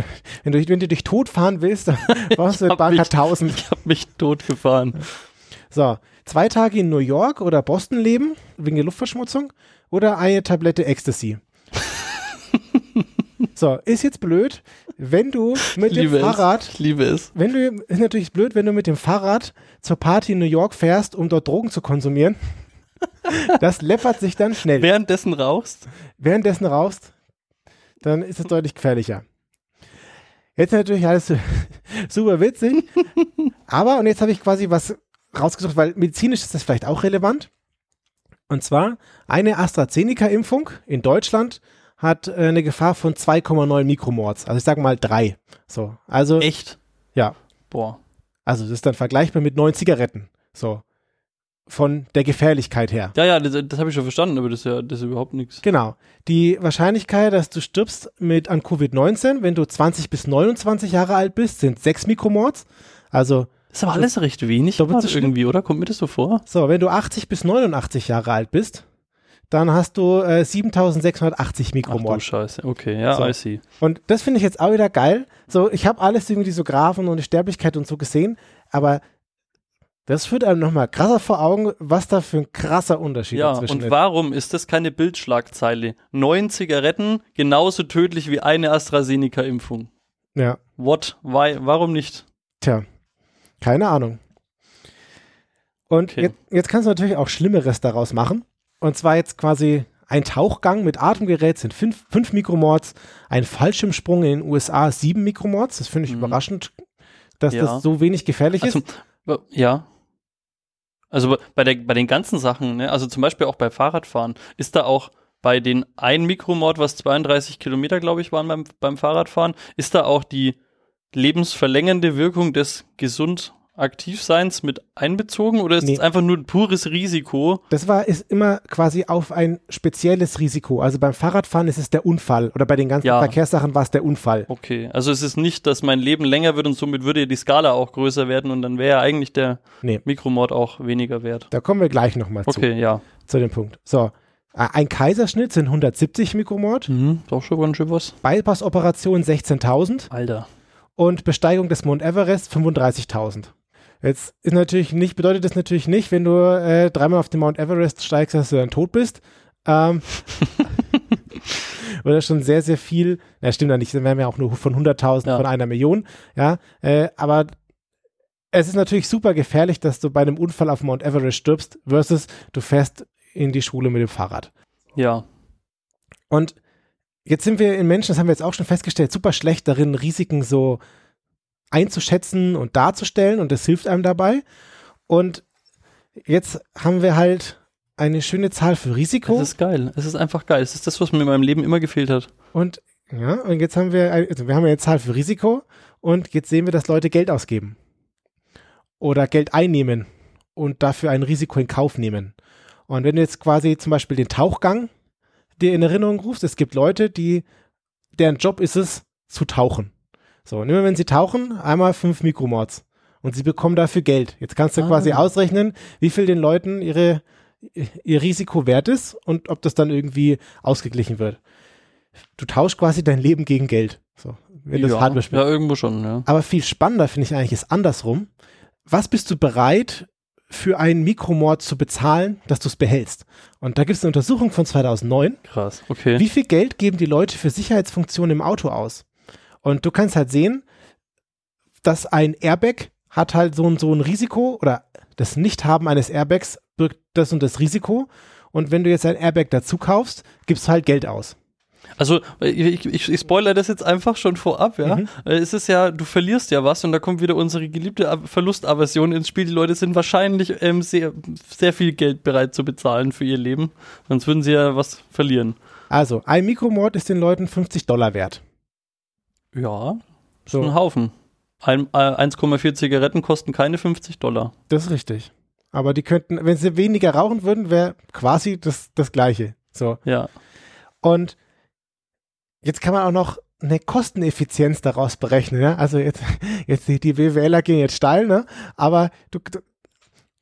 du, wenn du dich tot fahren willst, dann brauchst du Banker mich- 1000. Ich habe mich tot gefahren. So, zwei Tage in New York oder Boston leben, wegen der Luftverschmutzung, oder eine Tablette Ecstasy. so, ist jetzt blöd, wenn du mit dem Fahrrad, es. Ich liebe es. wenn du, ist natürlich blöd, wenn du mit dem Fahrrad zur Party in New York fährst, um dort Drogen zu konsumieren. Das läppert sich dann schnell. Währenddessen rauchst. Währenddessen rauchst, dann ist es deutlich gefährlicher. Jetzt natürlich alles super witzig, aber, und jetzt habe ich quasi was rausgesucht, weil medizinisch ist das vielleicht auch relevant. Und zwar eine AstraZeneca-Impfung in Deutschland hat äh, eine Gefahr von 2,9 Mikromords. Also ich sage mal drei. So, also Echt? ja, Boah. also das ist dann vergleichbar mit neun Zigaretten. So von der Gefährlichkeit her. Ja, ja, das, das habe ich schon verstanden, aber das ist ja das ist überhaupt nichts. Genau. Die Wahrscheinlichkeit, dass du stirbst mit an Covid-19, wenn du 20 bis 29 Jahre alt bist, sind 6 Mikromords. Also, Ist aber alles recht wenig Doppelt so schlimm. irgendwie, oder? Kommt mir das so vor? so, wenn du 80 bis 89 Jahre alt bist, dann hast du äh, 7680 Ach du Mikromord. Scheiße. Okay, ja, So. I see. Und das finde ich jetzt auch wieder geil. So, ich habe alles irgendwie so Graphen und die Sterblichkeit und so gesehen, aber das führt einem nochmal krasser vor Augen, was da für ein krasser Unterschied Ja, dazwischen und ist. warum ist das keine Bildschlagzeile? Neun Zigaretten genauso tödlich wie eine AstraZeneca-Impfung. Ja, What? Why? Warum nicht? tja, keine Ahnung. Und Okay. jetzt, jetzt kannst du natürlich auch Schlimmeres daraus machen. Und zwar jetzt quasi ein Tauchgang mit Atemgerät sind 5 Mikromords, ein Fallschirmsprung in den USA 7 Mikromords. Das finde ich Mhm. überraschend, dass Ja. das so wenig gefährlich Also, ist. ja. Also bei- der, bei den ganzen Sachen, ne, also zum Beispiel auch bei Fahrradfahren, ist da auch bei den 1 Mikromord, was 32 Kilometer, glaube ich, waren beim, beim Fahrradfahren, ist da auch die lebensverlängernde Wirkung des gesund Aktivseins mit einbezogen oder ist Nee. es einfach nur ein pures Risiko? Das war ist immer quasi auf ein spezielles Risiko. Also beim Fahrradfahren ist es der Unfall oder bei den ganzen Ja. Verkehrssachen war es der Unfall. Okay, also es ist nicht, dass mein Leben länger wird und somit würde die Skala auch größer werden und dann wäre eigentlich der Nee. Mikromord auch weniger wert. Da kommen wir gleich nochmal zu, Okay, ja. zu dem Punkt. So, äh, ein Kaiserschnitt sind 170 Mikromord, Mhm, ist auch schon ganz schön was. Bypass-Operation 16.000 Alter. und Besteigung des Mount Everest 35.000. Jetzt ist natürlich nicht, bedeutet das natürlich nicht, wenn du äh, dreimal auf den Mount Everest steigst, dass du dann tot bist. Ähm, oder schon sehr, sehr viel, na stimmt ja nicht, dann wären wir auch nur von 100.000 Ja. von einer Million, ja, äh, aber es ist natürlich super gefährlich, dass du bei einem Unfall auf Mount Everest stirbst, versus du fährst in die Schule mit dem Fahrrad. Ja. Und jetzt sind wir in Menschen, das haben wir jetzt auch schon festgestellt, super schlecht darin, Risiken so einzuschätzen und darzustellen und das hilft einem dabei. Und jetzt haben wir halt eine schöne Zahl für Risiko Es ist geil. Es ist einfach geil. Es ist das, was mir in meinem Leben immer gefehlt hat. und ja, und jetzt haben wir, also wir haben eine Zahl für Risiko und jetzt sehen wir, dass Leute Geld ausgeben oder Geld einnehmen und dafür ein Risiko in Kauf nehmen. Und wenn du jetzt quasi zum Beispiel den Tauchgang dir in Erinnerung rufst, es gibt Leute, die, deren Job ist es, zu tauchen. So, und immer wenn sie tauchen, einmal fünf Mikromords. Und sie bekommen dafür Geld. Jetzt kannst du Ah. quasi ausrechnen, wie viel den Leuten ihre, ihr Risiko wert ist und ob das dann irgendwie ausgeglichen wird. Du tauschst quasi dein Leben gegen Geld. So, wenn das ja, Hardware spielt. ja, irgendwo schon, ja. Aber viel spannender finde ich eigentlich ist andersrum. Was bist du bereit für einen Mikromord zu bezahlen, dass du es behältst? Und da gibt es eine Untersuchung von 2009. Krass. Okay. Wie viel Geld geben die Leute für Sicherheitsfunktionen im Auto aus? Und du kannst halt sehen, dass ein Airbag hat halt so ein, so ein Risiko oder das Nichthaben eines Airbags birgt das und das Risiko. Und wenn du jetzt ein Airbag dazu kaufst, gibst du halt Geld aus. Also, ich, ich, ich spoilere das jetzt einfach schon vorab, ja. Mhm. Äh, Es ist ja, du verlierst ja was und da kommt wieder unsere geliebte Verlustaversion ins Spiel. Die Leute sind wahrscheinlich ähm, sehr, sehr viel Geld bereit zu bezahlen für ihr Leben. Sonst würden sie ja was verlieren. Also, ein Mikromord ist den Leuten 50 Dollar wert. Ja, ist So. ein Haufen. Ein, äh, 1,4 Zigaretten kosten keine 50 Dollar. Das ist richtig. Aber die könnten, wenn sie weniger rauchen würden, wäre quasi das, das Gleiche. So. Ja. Und jetzt kann man auch noch eine Kosteneffizienz daraus berechnen. Ja? Also jetzt, jetzt die, die BWLer gehen jetzt steil, ne? aber du, du,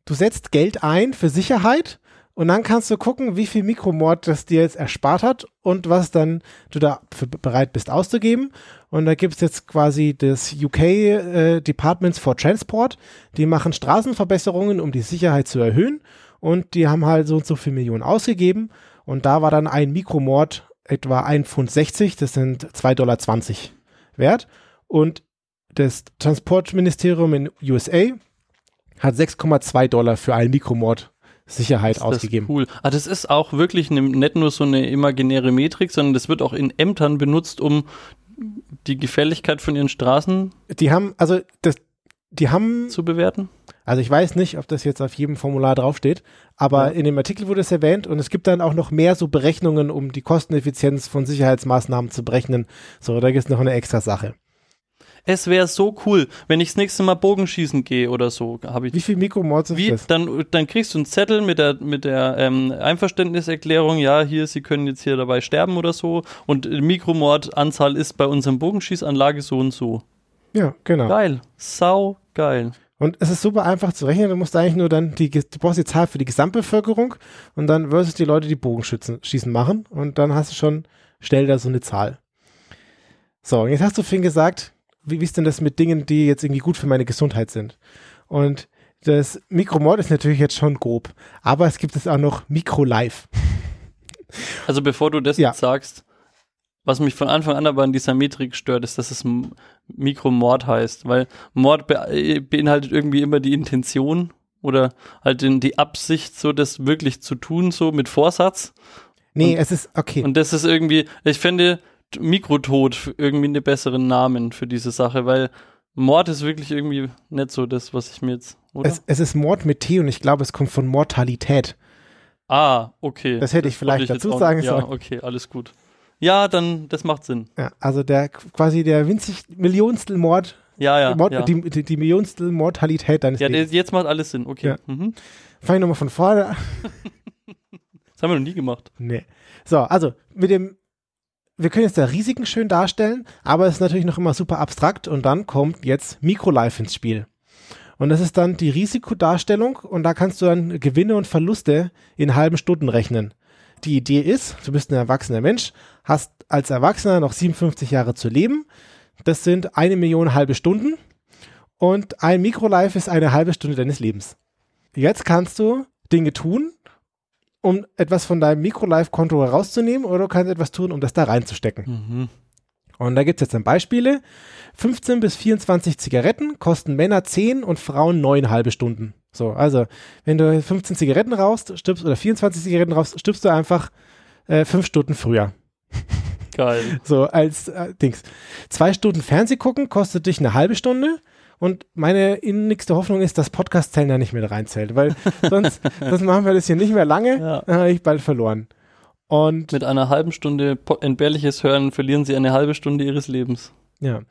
du setzt Geld ein für Sicherheit und dann kannst du gucken, wie viel Mikromord das dir jetzt erspart hat und was dann du da bereit bist auszugeben. Und da gibt es jetzt quasi das UK äh, Departments for Transport. Die machen Straßenverbesserungen, um die Sicherheit zu erhöhen. Und die haben halt so und so viel Millionen ausgegeben. Und da war dann ein Mikromord etwa 1,60 Pfund, das sind 2,20 Dollar wert. Und das Transportministerium in USA hat 6,2 Dollar für einen Mikromord Sicherheit das ausgegeben. cool. Ah, das ist auch wirklich ne, nicht nur so eine imaginäre Metrik, sondern das wird auch in Ämtern benutzt, um die Gefährlichkeit von ihren Straßen Die haben, also das, die haben, zu bewerten. also ich weiß nicht, ob das jetzt auf jedem Formular draufsteht, aber Ja. in dem Artikel wurde es erwähnt und es gibt dann auch noch mehr so Berechnungen, um die Kosteneffizienz von Sicherheitsmaßnahmen zu berechnen. So, da gibt es noch eine extra Sache. Es wäre so cool, wenn ich das nächste Mal Bogenschießen gehe oder so, ich Wie viel Mikromords ist Wie, das? dann, dann kriegst du einen Zettel mit der, mit der ähm, Einverständniserklärung, ja, hier, Sie können jetzt hier dabei sterben oder so. Und Mikromordanzahl ist bei unserem Bogenschießanlage so und so. Ja, genau. Geil. Sau geil. Und es ist super einfach zu rechnen. Du musst eigentlich nur dann die, du brauchst die Zahl für die Gesamtbevölkerung und dann versus die Leute, die Bogenschützen schießen machen und dann hast du schon schnell da so eine Zahl. So, und jetzt hast du Finn gesagt, wie, wie ist denn das mit Dingen, die jetzt irgendwie gut für meine Gesundheit sind? Und das Mikromord ist natürlich jetzt schon grob, aber es gibt es auch noch Mikro-Life. Also bevor du das Ja. jetzt sagst, was mich von Anfang an aber an dieser Metrik stört, ist, dass es Mikromord heißt. Weil Mord be äh, beinhaltet irgendwie immer die Intention oder halt den, die Absicht, so das wirklich zu tun, so mit Vorsatz. Nee, Und- es ist, okay. Und das ist irgendwie, ich finde Mikrotod irgendwie einen besseren Namen für diese Sache, weil Mord ist wirklich irgendwie nicht so das, was ich mir jetzt, es, es ist Mord mit T und ich glaube, es kommt von Mortalität. ah, okay. Das hätte ich vielleicht jetzt dazu sagen Ja, sollen. okay, alles gut. Ja, dann, das macht Sinn. Ja, also der quasi der winzig Millionstel Mord Ja, ja. Mord, ja. die, die, die Millionstel Mortalität deines ja, Lebens. der- jetzt macht alles Sinn, okay. Ja. Mhm. Fang ich nochmal von vorne an. Das haben wir noch nie gemacht. Nee. So, also mit dem, wir können jetzt da Risiken schön darstellen, aber es ist natürlich noch immer super abstrakt und dann kommt jetzt Mikrolife ins Spiel. Und das ist dann die Risikodarstellung und da kannst du dann Gewinne und Verluste in halben Stunden rechnen. Die Idee ist, du bist ein erwachsener Mensch, hast als Erwachsener noch 57 Jahre zu leben. Das sind eine Million halbe Stunden und ein Mikrolife ist eine halbe Stunde deines Lebens. Jetzt kannst du Dinge tun, um etwas von deinem Mikrolife-Konto herauszunehmen oder du kannst etwas tun, um das da reinzustecken. Mhm. Und da gibt es jetzt dann Beispiele. 15 bis 24 Zigaretten kosten Männer 10 und Frauen 9 halbe Stunden. So, also wenn du 15 Zigaretten rauchst, stirbst oder 24 Zigaretten rauchst, stirbst du einfach äh, 5 Stunden früher. Geil. So als äh, Dings. Zwei Stunden Fernseh gucken kostet dich eine halbe Stunde. Und meine innigste Hoffnung ist, dass Podcast-Zellen da nicht mit reinzählt, weil sonst, sonst machen wir das hier nicht mehr lange, Ja. dann habe ich bald verloren. Und Mit einer halben Stunde entbehrliches Hören verlieren sie eine halbe Stunde ihres Lebens. ja,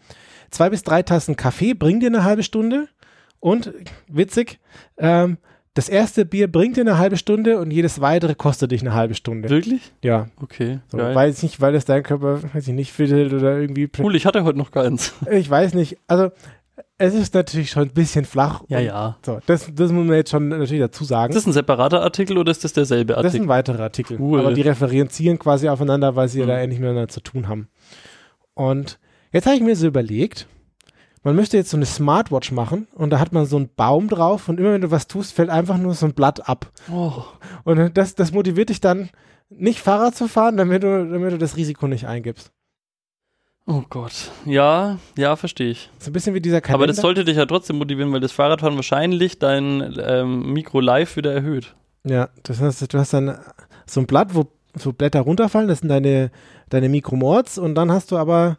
zwei bis drei Tassen Kaffee bringen dir eine halbe Stunde. Und witzig, ähm, das erste Bier bringt dir eine halbe Stunde und jedes weitere kostet dich eine halbe Stunde. Wirklich? Ja, Okay, so, weiß ich nicht, weil das dein Körper, weiß ich nicht, findet oder irgendwie. Cool, ich hatte heute noch keins. Ich weiß nicht. Also, es ist natürlich schon ein bisschen flach. Ja, ja. So, das, das muss man jetzt schon natürlich dazu sagen. Ist das ein separater Artikel oder ist das derselbe Das ist Artikel? ein weiterer Artikel. Cool. Aber die referenzieren quasi aufeinander, weil sie Mhm. da ähnlich miteinander zu tun haben. Und jetzt habe ich mir so überlegt, man müsste jetzt so eine Smartwatch machen und da hat man so einen Baum drauf und immer wenn du was tust, fällt einfach nur so ein Blatt ab. oh, Und das, das motiviert dich dann, nicht Fahrrad zu fahren, damit du, damit du das Risiko nicht eingibst. Oh Gott. Ja, ja, verstehe ich. So ein bisschen wie dieser Kalender. Aber das sollte dich ja trotzdem motivieren, weil das Fahrradfahren wahrscheinlich dein ähm, Mikro-Live wieder erhöht. Ja, das heißt, du hast dann so ein Blatt, wo so Blätter runterfallen, das sind deine, deine Mikromords und dann hast du aber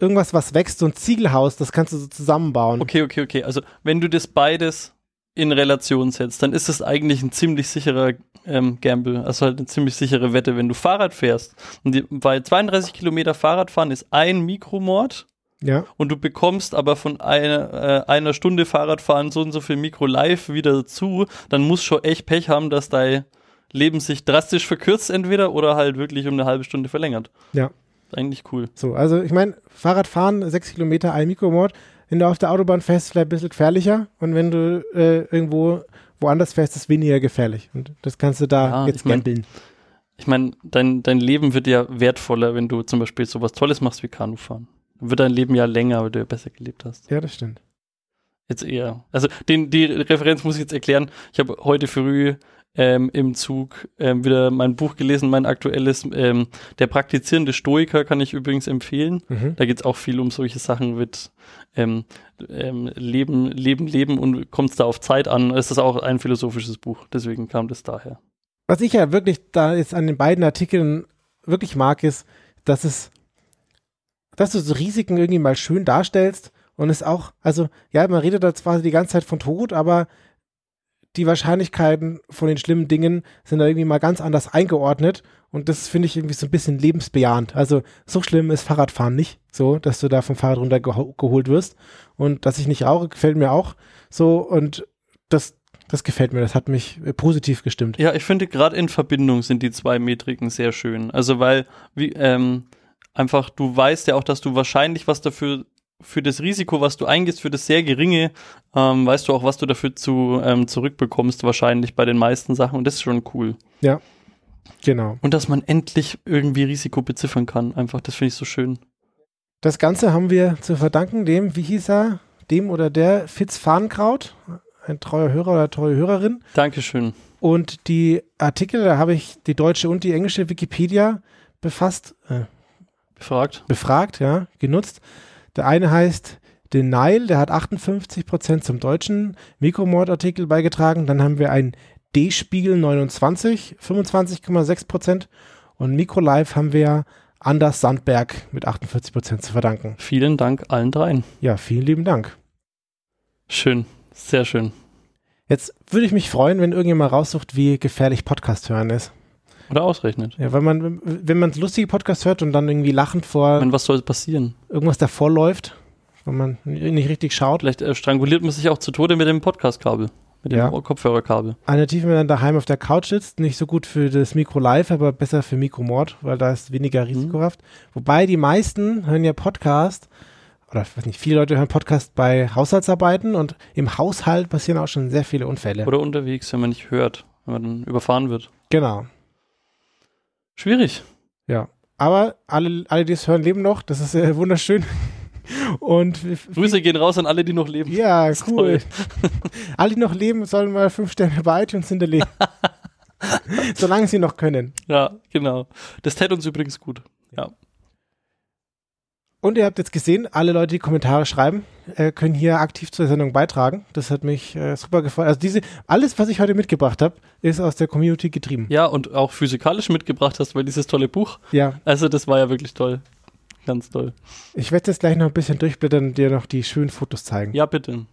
irgendwas, was wächst, so ein Ziegelhaus, das kannst du so zusammenbauen. Okay, okay, okay. Also, wenn du das beides in Relation setzt, dann ist es eigentlich ein ziemlich sicherer ähm, Gamble, also halt eine ziemlich sichere Wette. Wenn du Fahrrad fährst und die, bei 32 Kilometer Fahrradfahren ist ein Mikromord Ja, und du bekommst aber von einer, äh, einer Stunde Fahrradfahren so und so viel Mikro live wieder dazu, dann musst du schon echt Pech haben, dass dein Leben sich drastisch verkürzt entweder oder halt wirklich um eine halbe Stunde verlängert. Ja. Eigentlich cool. So, also ich meine, Fahrradfahren, sechs Kilometer, ein Mikromord. Wenn du auf der Autobahn fährst, vielleicht ein bisschen gefährlicher. Und wenn du äh, irgendwo woanders fährst, ist es weniger gefährlich. Und das kannst du da Ja, jetzt ich mein, gambeln. Ich meine, dein, dein Leben wird ja wertvoller, wenn du zum Beispiel sowas Tolles machst wie Kanufahren. Dann wird dein Leben ja länger, weil du ja besser gelebt hast. Ja, das stimmt. Jetzt eher. Also den, die Referenz muss ich jetzt erklären. Ich habe heute früh ähm, im Zug ähm, wieder mein Buch gelesen, mein aktuelles. Ähm, Der praktizierende Stoiker kann ich übrigens empfehlen. Mhm. Da geht es auch viel um solche Sachen mit ähm, ähm, Leben, Leben, Leben und kommt es da auf Zeit an. Es ist auch ein philosophisches Buch, deswegen kam das daher. Was ich ja wirklich da jetzt an den beiden Artikeln wirklich mag, ist, dass es, dass du so Risiken irgendwie mal schön darstellst und es auch, also ja, man redet da zwar die ganze Zeit von Tod, aber die Wahrscheinlichkeiten von den schlimmen Dingen sind da irgendwie mal ganz anders eingeordnet und das finde ich irgendwie so ein bisschen lebensbejahend. Also so schlimm ist Fahrradfahren nicht, so, dass du da vom Fahrrad runter geho geholt wirst und dass ich nicht rauche, gefällt mir auch so und das, das gefällt mir, das hat mich äh, positiv gestimmt. Ja, ich finde gerade in Verbindung sind die zwei Metriken sehr schön. Also weil wie ähm, einfach du weißt ja auch, dass du wahrscheinlich was dafür für das Risiko, was du eingehst, für das sehr geringe, ähm, weißt du auch, was du dafür zu ähm, zurückbekommst wahrscheinlich bei den meisten Sachen und das ist schon cool. Genau. Und dass man endlich irgendwie Risiko beziffern kann, einfach das finde ich so schön. Das Ganze haben wir zu verdanken dem, wie hieß er, dem oder der Fitz Farnkraut, ein treuer Hörer oder treue Hörerin. Dankeschön. Und die Artikel, da habe ich die deutsche und die englische Wikipedia befasst, äh, Befragt. befragt, ja, genutzt. Der eine heißt Denial, der hat 58% zum deutschen Mikromord-Artikel beigetragen. Dann haben wir ein D-Spiegel 29, 25,6%. Und Mikrolive haben wir Anders Sandberg mit 48% zu verdanken. Vielen Dank allen dreien. Ja, vielen lieben Dank. Schön. Sehr schön. Jetzt würde ich mich freuen, wenn irgendjemand raussucht, wie gefährlich Podcast hören ist. Oder ausrechnet. Ja, weil man, wenn man lustige Podcast hört und dann irgendwie lachend vor meine, was soll passieren? irgendwas davor läuft, wenn man nicht richtig schaut, Vielleicht äh, stranguliert man sich auch zu Tode mit dem Podcast-Kabel. Mit dem Ja. Kopfhörerkabel. Alternativ, wenn man daheim auf der Couch sitzt, nicht so gut für das Mikro live, aber besser für Mikromord, weil da ist weniger risikohaft. Wobei die meisten hören ja Podcast, oder ich weiß nicht, viele Leute hören Podcast bei Haushaltsarbeiten und im Haushalt passieren auch schon sehr viele Unfälle. Oder unterwegs, wenn man nicht hört, wenn man dann überfahren wird. Genau. Schwierig. Ja. Aber alle, alle, die es hören, leben noch. Das ist äh, wunderschön. Und Grüße gehen raus an alle, die noch leben. ja, cool. Alle, die noch leben, sollen mal fünf Sterne bei iTunes hinterlegen. Solange sie noch können. Ja, genau. Das täte uns übrigens gut. Ja. Und ihr habt jetzt gesehen, alle Leute, die Kommentare schreiben, äh, können hier aktiv zur Sendung beitragen. Das hat mich äh, super gefreut. Also diese, alles, was ich heute mitgebracht habe, ist aus der Community getrieben. Ja, und auch physikalisch mitgebracht hast, weil dieses tolle Buch. Ja, Also, das war ja wirklich toll. Ganz toll. ich werde jetzt gleich noch ein bisschen durchblättern und dir noch die schönen Fotos zeigen. Ja, bitte.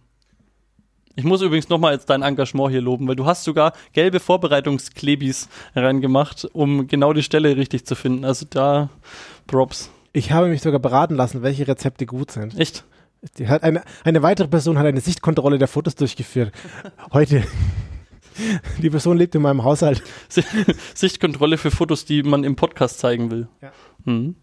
Ich muss übrigens nochmal jetzt dein Engagement hier loben, weil du hast sogar gelbe Vorbereitungsklebis reingemacht, um genau die Stelle richtig zu finden. Also da Props. Ich habe mich sogar beraten lassen, welche Rezepte gut sind. Echt? Die hat eine, eine weitere Person hat eine Sichtkontrolle der Fotos durchgeführt. Heute. Die Person lebt in meinem Haushalt. Sichtkontrolle für Fotos, die man im Podcast zeigen will. Ja. Mhm.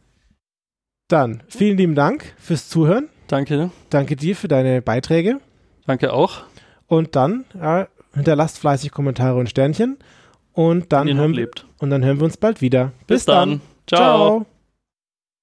Dann vielen lieben Dank fürs Zuhören. Danke. Danke dir für deine Beiträge. Danke auch. Und dann ja, hinterlasst fleißig Kommentare und Sternchen. Und dann, hören, lebt. und dann hören wir uns bald wieder. Bis dann. Ciao. Ciao.